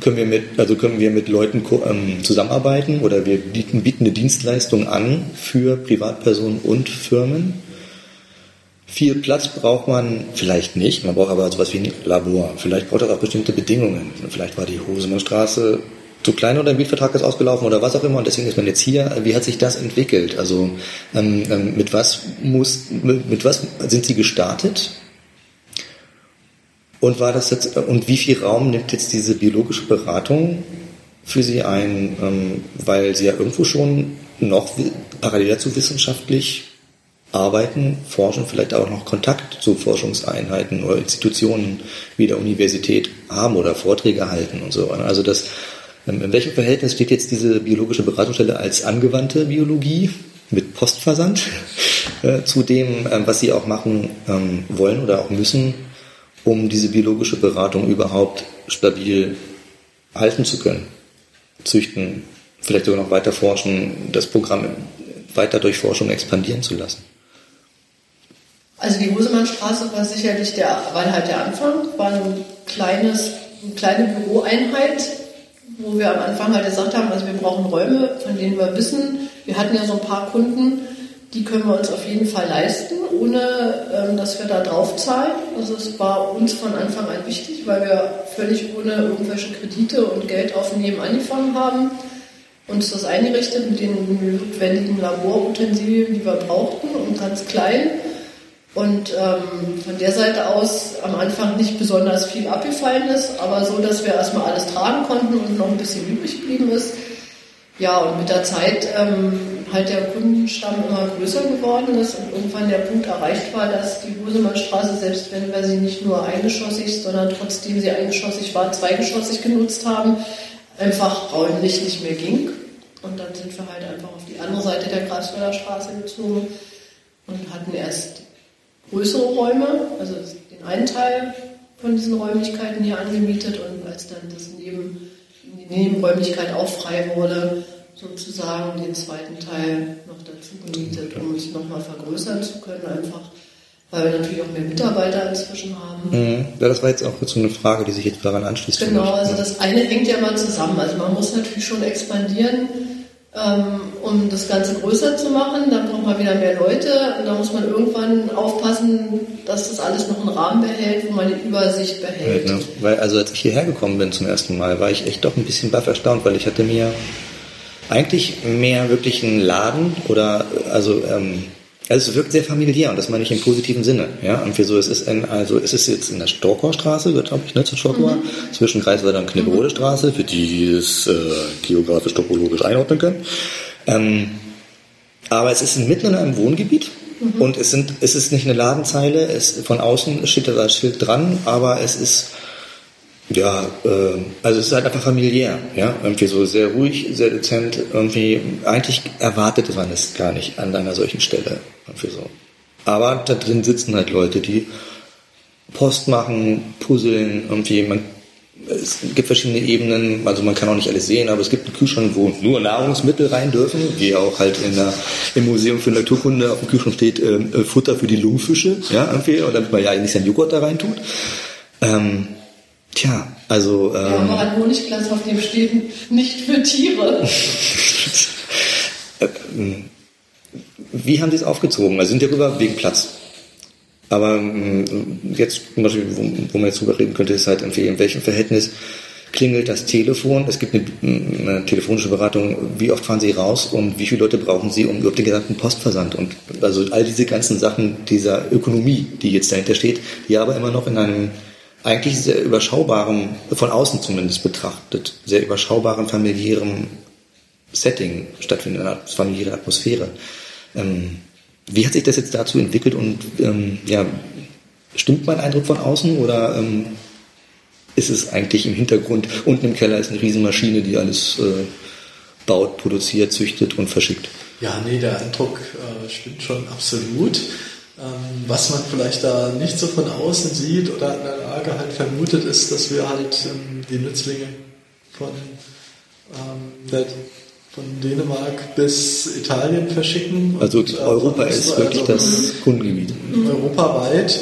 können wir mit, also können wir mit Leuten ähm, zusammenarbeiten oder wir bieten, bieten eine Dienstleistung an für Privatpersonen und Firmen. Viel Platz braucht man vielleicht nicht, man braucht aber sowas wie ein Labor. Vielleicht braucht das auch bestimmte Bedingungen. Vielleicht war die Hosemannstraße zu klein oder ein Mietvertrag ist ausgelaufen oder was auch immer und deswegen ist man jetzt hier. Wie hat sich das entwickelt? Also ähm, ähm mit was muss, mit, mit was sind Sie gestartet? Und war das jetzt, und wie viel Raum nimmt jetzt diese biologische Beratung für Sie ein, ähm, weil Sie ja irgendwo schon noch parallel dazu wissenschaftlich arbeiten, forschen, vielleicht auch noch Kontakt zu Forschungseinheiten oder Institutionen wie der Universität haben oder Vorträge halten und so. Also das, ähm, in welchem Verhältnis steht jetzt diese biologische Beratungsstelle als angewandte Biologie mit Postversand äh, zu dem, ähm, was Sie auch machen ähm, wollen oder auch müssen um diese biologische Beratung überhaupt stabil halten zu können. Züchten, vielleicht sogar noch weiter forschen, das Programm weiter durch Forschung expandieren zu lassen. Also die Hosemannstraße war sicherlich der, war halt der Anfang, war ein kleines, eine kleine Büroeinheit, wo wir am Anfang halt gesagt haben, also wir brauchen Räume, von denen wir wissen, wir hatten ja so ein paar Kunden, die können wir uns auf jeden Fall leisten, ohne ähm, dass wir da drauf zahlen. Also es war uns von Anfang an wichtig, weil wir völlig ohne irgendwelche Kredite und Geld aufnehmen angefangen haben, uns das eingerichtet mit den notwendigen Laborutensilien, die wir brauchten und ganz klein. Und ähm, von der Seite aus am Anfang nicht besonders viel abgefallen ist, aber so, dass wir erstmal alles tragen konnten und noch ein bisschen übrig geblieben ist. Ja, und mit der Zeit ähm, halt der Kundenstamm immer größer geworden ist und irgendwann der Punkt erreicht war, dass die Husemannstraße, selbst wenn wir sie nicht nur eingeschossig, sondern trotzdem sie eingeschossig war, zweigeschossig genutzt haben, einfach räumlich nicht mehr ging. Und dann sind wir halt einfach auf die andere Seite der Greifswalder Straße gezogen und hatten erst größere Räume, also den einen Teil von diesen Räumlichkeiten hier angemietet und als dann das Neben, die Nebenräumlichkeit auch frei wurde, sozusagen den zweiten Teil noch dazu gemietet, um uns nochmal vergrößern zu können, einfach weil wir natürlich auch mehr Mitarbeiter inzwischen haben. Mhm. Ja, das war jetzt auch so eine Frage, die sich jetzt daran anschließt. Genau, also das eine hängt ja mal zusammen. Also man muss natürlich schon expandieren, ähm, um das Ganze größer zu machen. Dann braucht man wieder mehr Leute und da muss man irgendwann aufpassen, dass das alles noch einen Rahmen behält, wo man die Übersicht behält. Ja, ne? Weil also als ich hierher gekommen bin zum ersten Mal, war ich echt doch ein bisschen baff erstaunt, weil ich hatte mir eigentlich mehr wirklich einen Laden oder also ähm, Also es wirkt sehr familiär und das meine ich im positiven Sinne. Ja, irgendwie so, es ist ein, also es ist jetzt in der Storkorstraße, wird glaube ich, ne, zur Storkor, mhm. zwischen Greifswalder und Knipperode Straße, für die, die es äh, geografisch topologisch einordnen können. Ähm, aber es ist mitten in einem Wohngebiet mhm. und es sind, es ist nicht eine Ladenzeile, es von außen steht da das Schild dran, aber es ist ja, äh, also es ist halt einfach familiär, ja, irgendwie so sehr ruhig, sehr dezent, irgendwie, eigentlich erwartet man es gar nicht an einer solchen Stelle, irgendwie so. Aber da drin sitzen halt Leute, die Post machen, puzzeln, irgendwie, man, es gibt verschiedene Ebenen, also man kann auch nicht alles sehen, aber es gibt einen Kühlschrank, wo nur Nahrungsmittel rein dürfen, wie auch halt in der, im Museum für Naturkunde auf dem Kühlschrank steht, äh, Futter für die Lungfische, ja, irgendwie, oder damit man ja nicht sein Joghurt da rein tut. Ähm, Tja, also. Ähm, Wir haben noch ein Honigglas, auf dem steht nicht für Tiere. Wie haben Sie es aufgezogen? Also sind ja rüber wegen Platz. Aber ähm, jetzt, zum Beispiel, wo, wo, man jetzt drüber reden könnte, ist halt in welchem Verhältnis klingelt das Telefon. Es gibt eine, eine, telefonische Beratung. Wie oft fahren Sie raus und wie viele Leute brauchen Sie um überhaupt den gesamten Postversand? Und also all diese ganzen Sachen dieser Ökonomie, die jetzt dahinter steht, die aber immer noch in einem eigentlich sehr überschaubarem, von außen zumindest betrachtet, sehr überschaubarem familiären Setting stattfindet, einer familiären Atmosphäre. Ähm, wie hat sich das jetzt dazu entwickelt und ähm, ja, stimmt mein Eindruck von außen oder ähm, ist es eigentlich im Hintergrund, unten im Keller ist eine Riesenmaschine, die alles äh, baut, produziert, züchtet und verschickt? Ja, nee, der Eindruck äh, stimmt schon absolut. Ähm, was man vielleicht da nicht so von außen sieht oder in der Lage halt vermutet, ist, dass wir halt ähm, die Nützlinge von, ähm, von Dänemark bis Italien verschicken. Also und, Europa ist also wirklich das Kundengebiet. Europaweit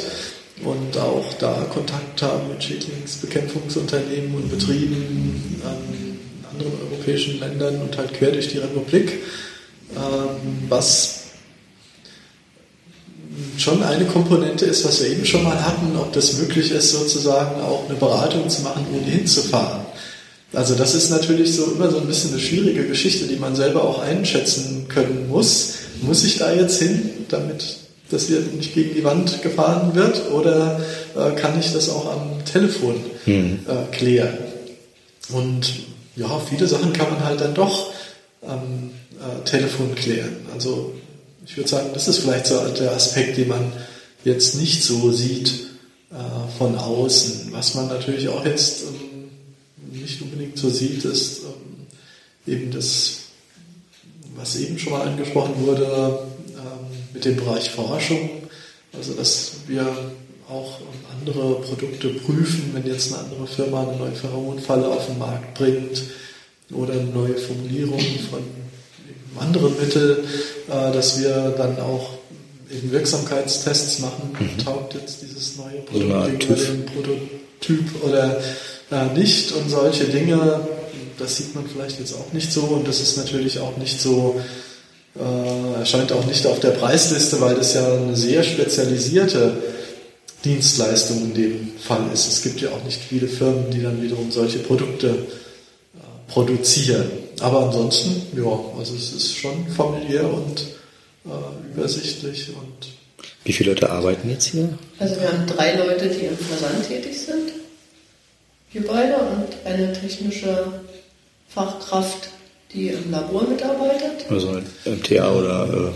und auch da Kontakt haben mit Schädlingsbekämpfungsunternehmen und Betrieben in anderen europäischen Ländern und halt quer durch die Republik, was schon eine Komponente ist, was wir eben schon mal hatten, ob das möglich ist, sozusagen auch eine Beratung zu machen, ohne hinzufahren. Also das ist natürlich so immer so ein bisschen eine schwierige Geschichte, die man selber auch einschätzen können muss. Muss ich da jetzt hin, damit das hier nicht gegen die Wand gefahren wird, oder äh, kann ich das auch am Telefon mhm. äh, klären? Und ja, viele Sachen kann man halt dann doch am äh, Telefon klären. Also ich würde sagen, das ist vielleicht so der Aspekt, den man jetzt nicht so sieht äh, von außen. Was man natürlich auch jetzt ähm, nicht unbedingt so sieht, ist ähm, eben das, was eben schon mal angesprochen wurde, ähm, mit dem Bereich Forschung. Also, dass wir auch andere Produkte prüfen, wenn jetzt eine andere Firma eine neue Pheromonfalle auf den Markt bringt oder eine neue Formulierung von andere Mittel, äh, dass wir dann auch eben Wirksamkeitstests machen. Mhm. Taugt jetzt dieses neue Produkt gegenüber dem Prototyp oder äh, nicht und solche Dinge. Das sieht man vielleicht jetzt auch nicht so und das ist natürlich auch nicht so, äh, erscheint auch nicht auf der Preisliste, weil das ja eine sehr spezialisierte Dienstleistung in dem Fall ist. Es gibt ja auch nicht viele Firmen, die dann wiederum solche Produkte äh, produzieren. Aber ansonsten, ja, also es ist schon familiär und äh, übersichtlich und. Wie viele Leute arbeiten jetzt hier? Also wir haben drei Leute, die im Versand tätig sind. Wir beide und eine technische Fachkraft, die im Labor mitarbeitet. Also MTA oder äh,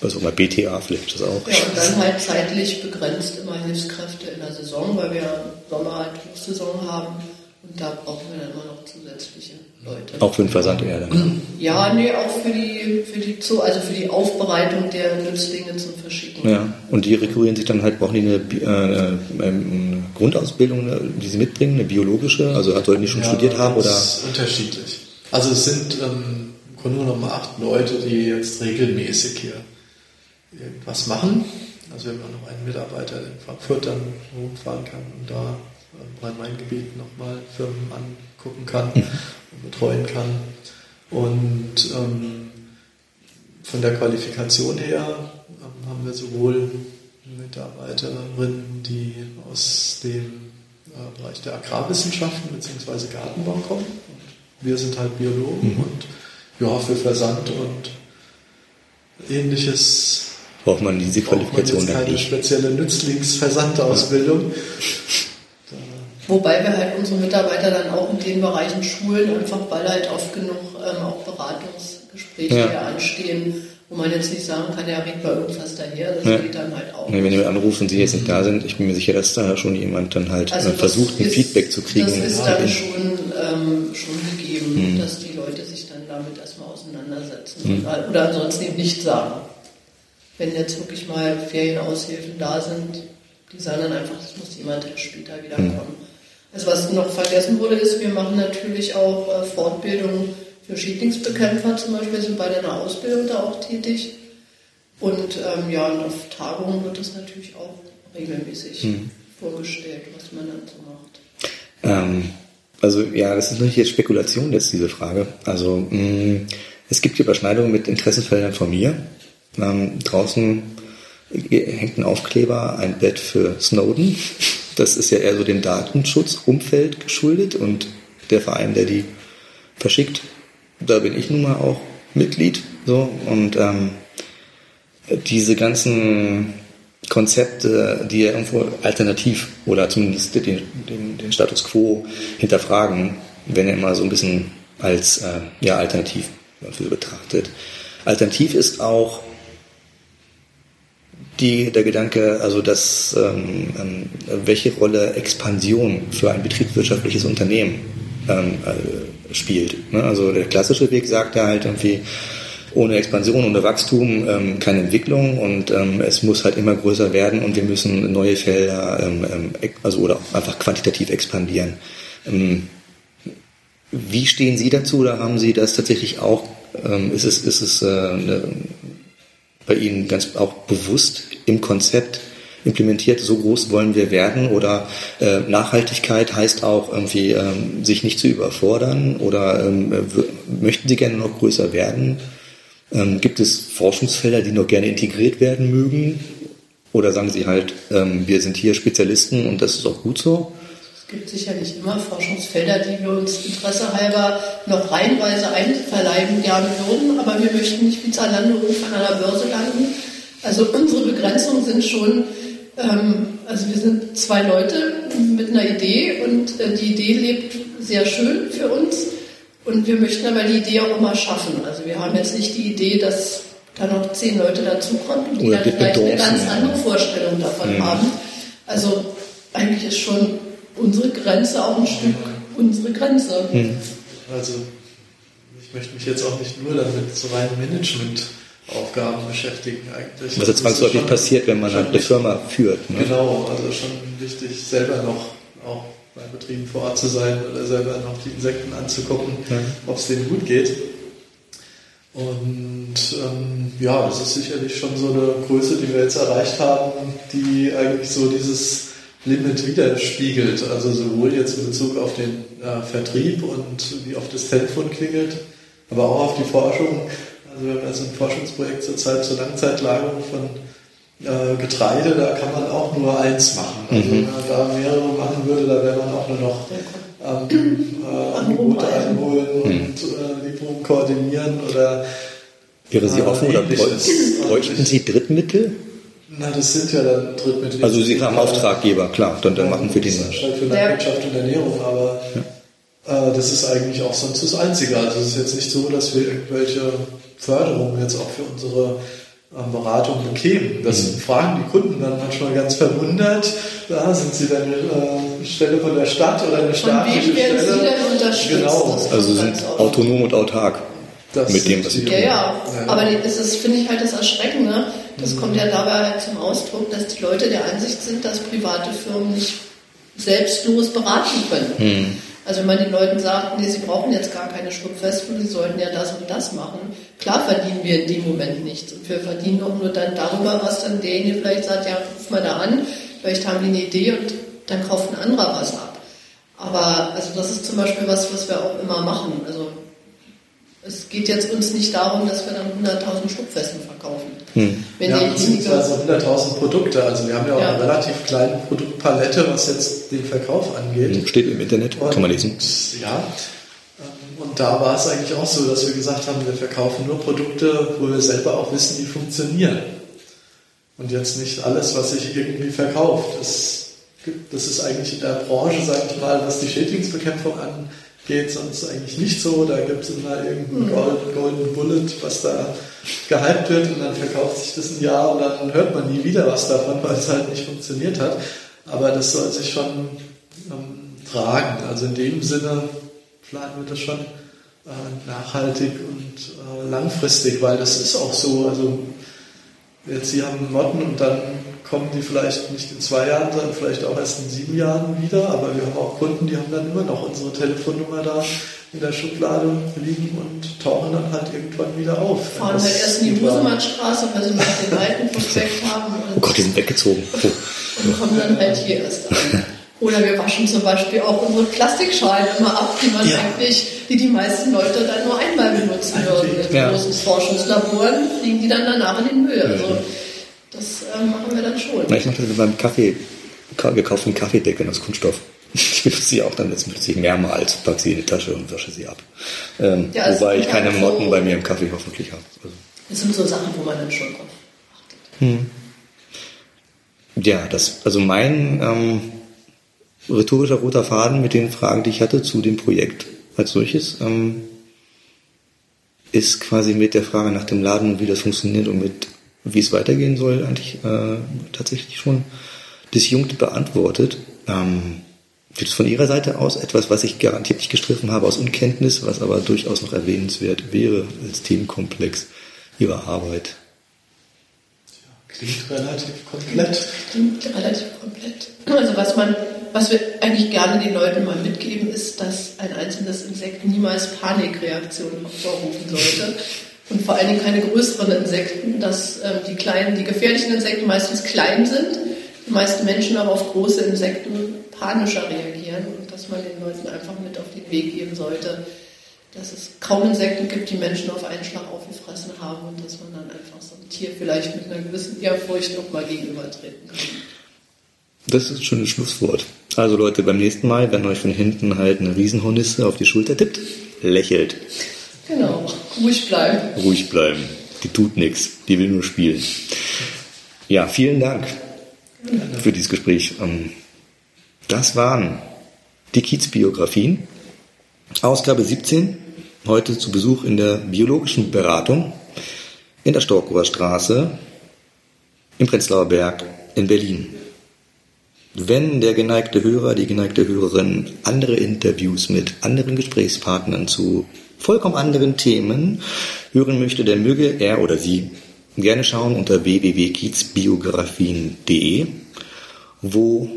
was auch mal BTA vielleicht das auch. Ja, und dann halt zeitlich begrenzt immer Hilfskräfte in der Saison, weil wir im Sommer halt Hochsaison haben und da brauchen wir dann immer noch zusätzliche Leute. Auch für den Versand eher dann? Ja, nee, auch für die, für die Zoo, also für die Aufbereitung der Nützlinge zum Verschicken. Ja, und die rekurrieren sich dann halt, brauchen die eine, äh, eine Grundausbildung, die sie mitbringen, eine biologische, also sollten die schon ja, studiert haben? Oder? Das ist unterschiedlich. Also es sind ähm, im Grunde genommen acht Leute, die jetzt regelmäßig hier irgendwas machen. Also wir haben auch noch einen Mitarbeiter, der in Frankfurt dann rumfahren kann und da Rhein-Main-Gebiet nochmal Firmen angucken kann mhm. und betreuen kann. Und ähm, von der Qualifikation her ähm, haben wir sowohl Mitarbeiterinnen, die aus dem äh, Bereich der Agrarwissenschaften bzw. Gartenbau kommen. Und wir sind halt Biologen mhm. und ja, für Versand und ähnliches braucht man diese Qualifikation braucht man jetzt keine nicht. spezielle Nützlingsversandausbildung. Wobei wir halt unsere Mitarbeiter dann auch in den Bereichen schulen, einfach weil halt oft genug ähm, auch Beratungsgespräche Ja. anstehen, wo man jetzt nicht sagen kann, ja, regt mal irgendwas daher, das Ja. geht dann halt auch. Nee, Wenn jemand anruft und Sie jetzt nicht da sind, ich bin mir sicher, dass da schon jemand dann halt Also äh, versucht, ein ist- Feedback zu kriegen. Das ist dann schon, ähm, schon gegeben, Mhm. dass die Leute sich dann damit erstmal auseinandersetzen oder, oder ansonsten eben nicht sagen. Wenn jetzt wirklich mal Ferienaushilfen da sind, die sagen dann einfach, das muss jemand später Mhm. Also was noch vergessen wurde, ist, wir machen natürlich auch äh, Fortbildung für Schädlingsbekämpfer zum Beispiel, sind bei einer Ausbildung da auch tätig. Und ähm, ja, und auf Tagungen wird das natürlich auch regelmäßig Mhm. vorgestellt, was man dann so macht. Ähm, also ja, das ist natürlich jetzt Spekulation jetzt, diese Frage. Also mh, es gibt Überschneidungen mit Interessenfeldern von mir. Ähm, draußen hängt ein Aufkleber, ein Bett für Snowden. Das ist ja eher so dem Datenschutzumfeld geschuldet und der Verein, der die verschickt, da bin ich nun mal auch Mitglied. So und ähm, diese ganzen Konzepte, die ja irgendwo alternativ oder zumindest den, den, den Status quo hinterfragen, werden ja immer so ein bisschen als äh, ja, alternativ betrachtet. Alternativ ist auch die, der Gedanke, also dass ähm, ähm, welche Rolle Expansion für ein betriebswirtschaftliches Unternehmen ähm, äh, spielt. Ne? Also der klassische Weg sagt ja halt irgendwie, ohne Expansion, ohne Wachstum ähm, keine Entwicklung und ähm, es muss halt immer größer werden und wir müssen neue Felder, ähm, ähm, also oder einfach quantitativ expandieren. Ähm, wie stehen Sie dazu oder haben Sie das tatsächlich auch, ist es, ist es äh, eine, bei Ihnen ganz auch bewusst im Konzept implementiert, so groß wollen wir werden oder äh, Nachhaltigkeit heißt auch irgendwie ähm, sich nicht zu überfordern oder ähm, w- möchten Sie gerne noch größer werden? Ähm, gibt es Forschungsfelder, die noch gerne integriert werden mögen? Oder sagen Sie halt, ähm, wir sind hier Spezialisten und das ist auch gut so? Es gibt sicherlich immer Forschungsfelder, die wir uns Interesse halber noch reihenweise einverleiben gerne würden, aber wir möchten nicht wie Zalando irgendwann an der Börse landen. Also unsere Begrenzungen sind schon, ähm, also wir sind zwei Leute mit einer Idee und äh, die Idee lebt sehr schön für uns und wir möchten aber die Idee auch immer schaffen. Also wir haben jetzt nicht die Idee, dass da noch zehn Leute dazukommen, die Oder dann vielleicht eine ganz andere Vorstellung davon Mhm. haben. Also eigentlich ist schon unsere Grenze auch ein Stück unsere Grenze. Also ich möchte mich jetzt auch nicht nur damit so reinen Managementaufgaben beschäftigen eigentlich. Was ist zwangsläufig passiert, wenn man halt eine Firma führt. Ne? Genau, also schon wichtig, selber noch auch bei Betrieben vor Ort zu sein oder selber noch die Insekten anzugucken, Ja. ob es denen gut geht. Und ähm, ja, das ist sicherlich schon so eine Größe, die wir jetzt erreicht haben, die eigentlich so dieses Limit widerspiegelt. Also sowohl jetzt in Bezug auf den äh, Vertrieb und wie oft das Telefon klingelt, aber auch auf die Forschung. Also wir haben also ein Forschungsprojekt zurzeit zur Langzeitlagerung von äh, Getreide, da kann man auch nur eins machen. Also wenn man da mehrere machen würde, da wäre man auch nur noch ähm, äh, Angebote einholen und äh, Lieferungen koordinieren oder Wäre Sie äh, offen oder bräuchten Sie Drittmittel? Na, das sind ja dann Drittmittel. Also Sie haben Auftraggeber, klar, dann, dann machen wir den. Anstalt für Landwirtschaft und Ernährung, aber äh, das ist eigentlich auch sonst das Einzige. Also es ist jetzt nicht so, dass wir irgendwelche Förderungen jetzt auch für unsere ähm, Beratung bekämen. Das Mhm. fragen die Kunden dann manchmal ganz verwundert. Da sind sie dann eine äh, Stelle von der Stadt oder eine Von staatliche wem werden Stelle. Sie denn unterstützt? Genau. Also sind autonom und autark Das mit dem, was Sie tun. Ja, ja, aber ist, finde ich halt das Erschreckende. Das Mhm. kommt ja dabei halt zum Ausdruck, dass die Leute der Ansicht sind, dass private Firmen nicht selbstlos beraten können. Mhm. Also wenn man den Leuten sagt, nee, sie brauchen jetzt gar keine Schlupfwespen, sie sollten ja das und das machen. Klar verdienen wir in dem Moment nichts. Und wir verdienen auch nur dann darüber, was dann derjenige vielleicht sagt, ja, ruf mal da an, vielleicht haben die eine Idee und dann kauft ein anderer was ab. Aber also das ist zum Beispiel was, was wir auch immer machen. Also es geht jetzt uns nicht darum, dass wir dann 100.000 Schlupfwespen verkaufen. Hm. Wenn Ja, beziehungsweise 100.000 Produkte. Also wir haben ja auch Ja. eine relativ kleine Produktpalette, was jetzt den Verkauf angeht. Steht im Internet, kann man lesen. Und, ja. ähm, Und da war es eigentlich auch so, dass wir gesagt haben, wir verkaufen nur Produkte, wo wir selber auch wissen, die funktionieren. und jetzt nicht alles, was sich irgendwie verkauft. Das, das ist eigentlich in der Branche, sage ich mal, was die Schädlingsbekämpfung angeht, sonst eigentlich nicht so. Da gibt es immer irgendeinen mhm. Gold, Golden Bullet, was da gehypt wird und dann verkauft sich das ein Jahr und dann hört man nie wieder was davon, weil es halt nicht funktioniert hat. Aber das soll sich schon ähm, tragen. Also in dem Sinne planen wir das schon äh, nachhaltig und äh, langfristig, weil das ist auch so. Also jetzt Sie haben Motten und dann kommen die vielleicht nicht in zwei Jahren, sondern vielleicht auch erst in sieben Jahren wieder. Aber wir haben auch Kunden, die haben dann immer noch unsere Telefonnummer da in der Schublade liegen und tauchen dann halt irgendwann wieder auf. Fahren halt erst in die Busemannstraße, weil sie noch den alten Prospekt haben. oh Gott, die sind weggezogen. Und kommen dann halt hier erst an. Oder wir waschen zum Beispiel auch unsere Plastikschalen immer ab, die man ja. eigentlich, die die meisten Leute dann nur einmal benutzen würden. In ja. großen Forschungslaboren fliegen die dann danach in den Müll. Also das äh, machen wir dann schon. ich mache das beim Kaffee. Wir kaufen Kaffeedeckel aus Kunststoff. Ich benutze sie auch dann, jetzt benutze ich mehrmals, packe sie in die Tasche und wasche sie ab. Ähm, ja, wobei ich keine Motten bei mir im Kaffee hoffentlich habe. Also. Das sind so Sachen, wo man dann schon drauf achtet. Hm. Ja, das, also mein ähm, rhetorischer roter Faden mit den Fragen, die ich hatte zu dem Projekt als solches, ähm, ist quasi mit der Frage nach dem Laden und wie das funktioniert und mit wie es weitergehen soll, eigentlich äh, tatsächlich schon disjunkt beantwortet. Ähm, Gibt es von Ihrer Seite aus etwas, was ich garantiert nicht gestriffen habe aus Unkenntnis, was aber durchaus noch erwähnenswert wäre als Themenkomplex Ihrer Arbeit? Klingt relativ komplett. Klingt relativ komplett. Also was man, was wir eigentlich gerne den Leuten mal mitgeben, ist, dass ein einzelnes Insekt niemals Panikreaktionen hervorrufen sollte. Und vor allen Dingen keine größeren Insekten, dass äh, die kleinen, die gefährlichen Insekten meistens klein sind, die meisten Menschen aber auf große Insekten panischer reagieren und dass man den Leuten einfach mit auf den Weg geben sollte, dass es kaum Insekten gibt, die Menschen auf einen Schlag aufgefressen haben und dass man dann einfach so ein Tier vielleicht mit einer gewissen Ehrfurcht noch mal gegenübertreten kann. Das ist ein Schlusswort. Also Leute, beim nächsten Mal, wenn euch von hinten halt eine Riesenhornisse auf die Schulter tippt, lächelt. Genau, ruhig bleiben. Ruhig bleiben. Die tut nichts, die will nur spielen. Ja, vielen Dank für dieses Gespräch. Ähm, das waren die Kiez-Biografien. Ausgabe 17, heute zu Besuch in der biologischen Beratung in der Storkower Straße im Prenzlauer Berg in Berlin. Wenn der geneigte Hörer, die geneigte Hörerin andere Interviews mit anderen Gesprächspartnern zu vollkommen anderen Themen hören möchte, dann möge er oder sie gerne schauen unter www.kiezbiografien.de, wo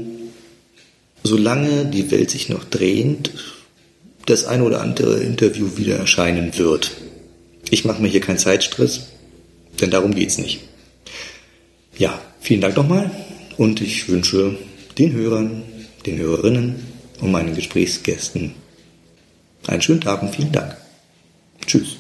solange die Welt sich noch dreht, das ein oder andere Interview wieder erscheinen wird. Ich mache mir hier keinen Zeitstress, denn darum geht's nicht. Ja, vielen Dank nochmal und ich wünsche den Hörern, den Hörerinnen und meinen Gesprächsgästen einen schönen Tag und vielen Dank. Tschüss.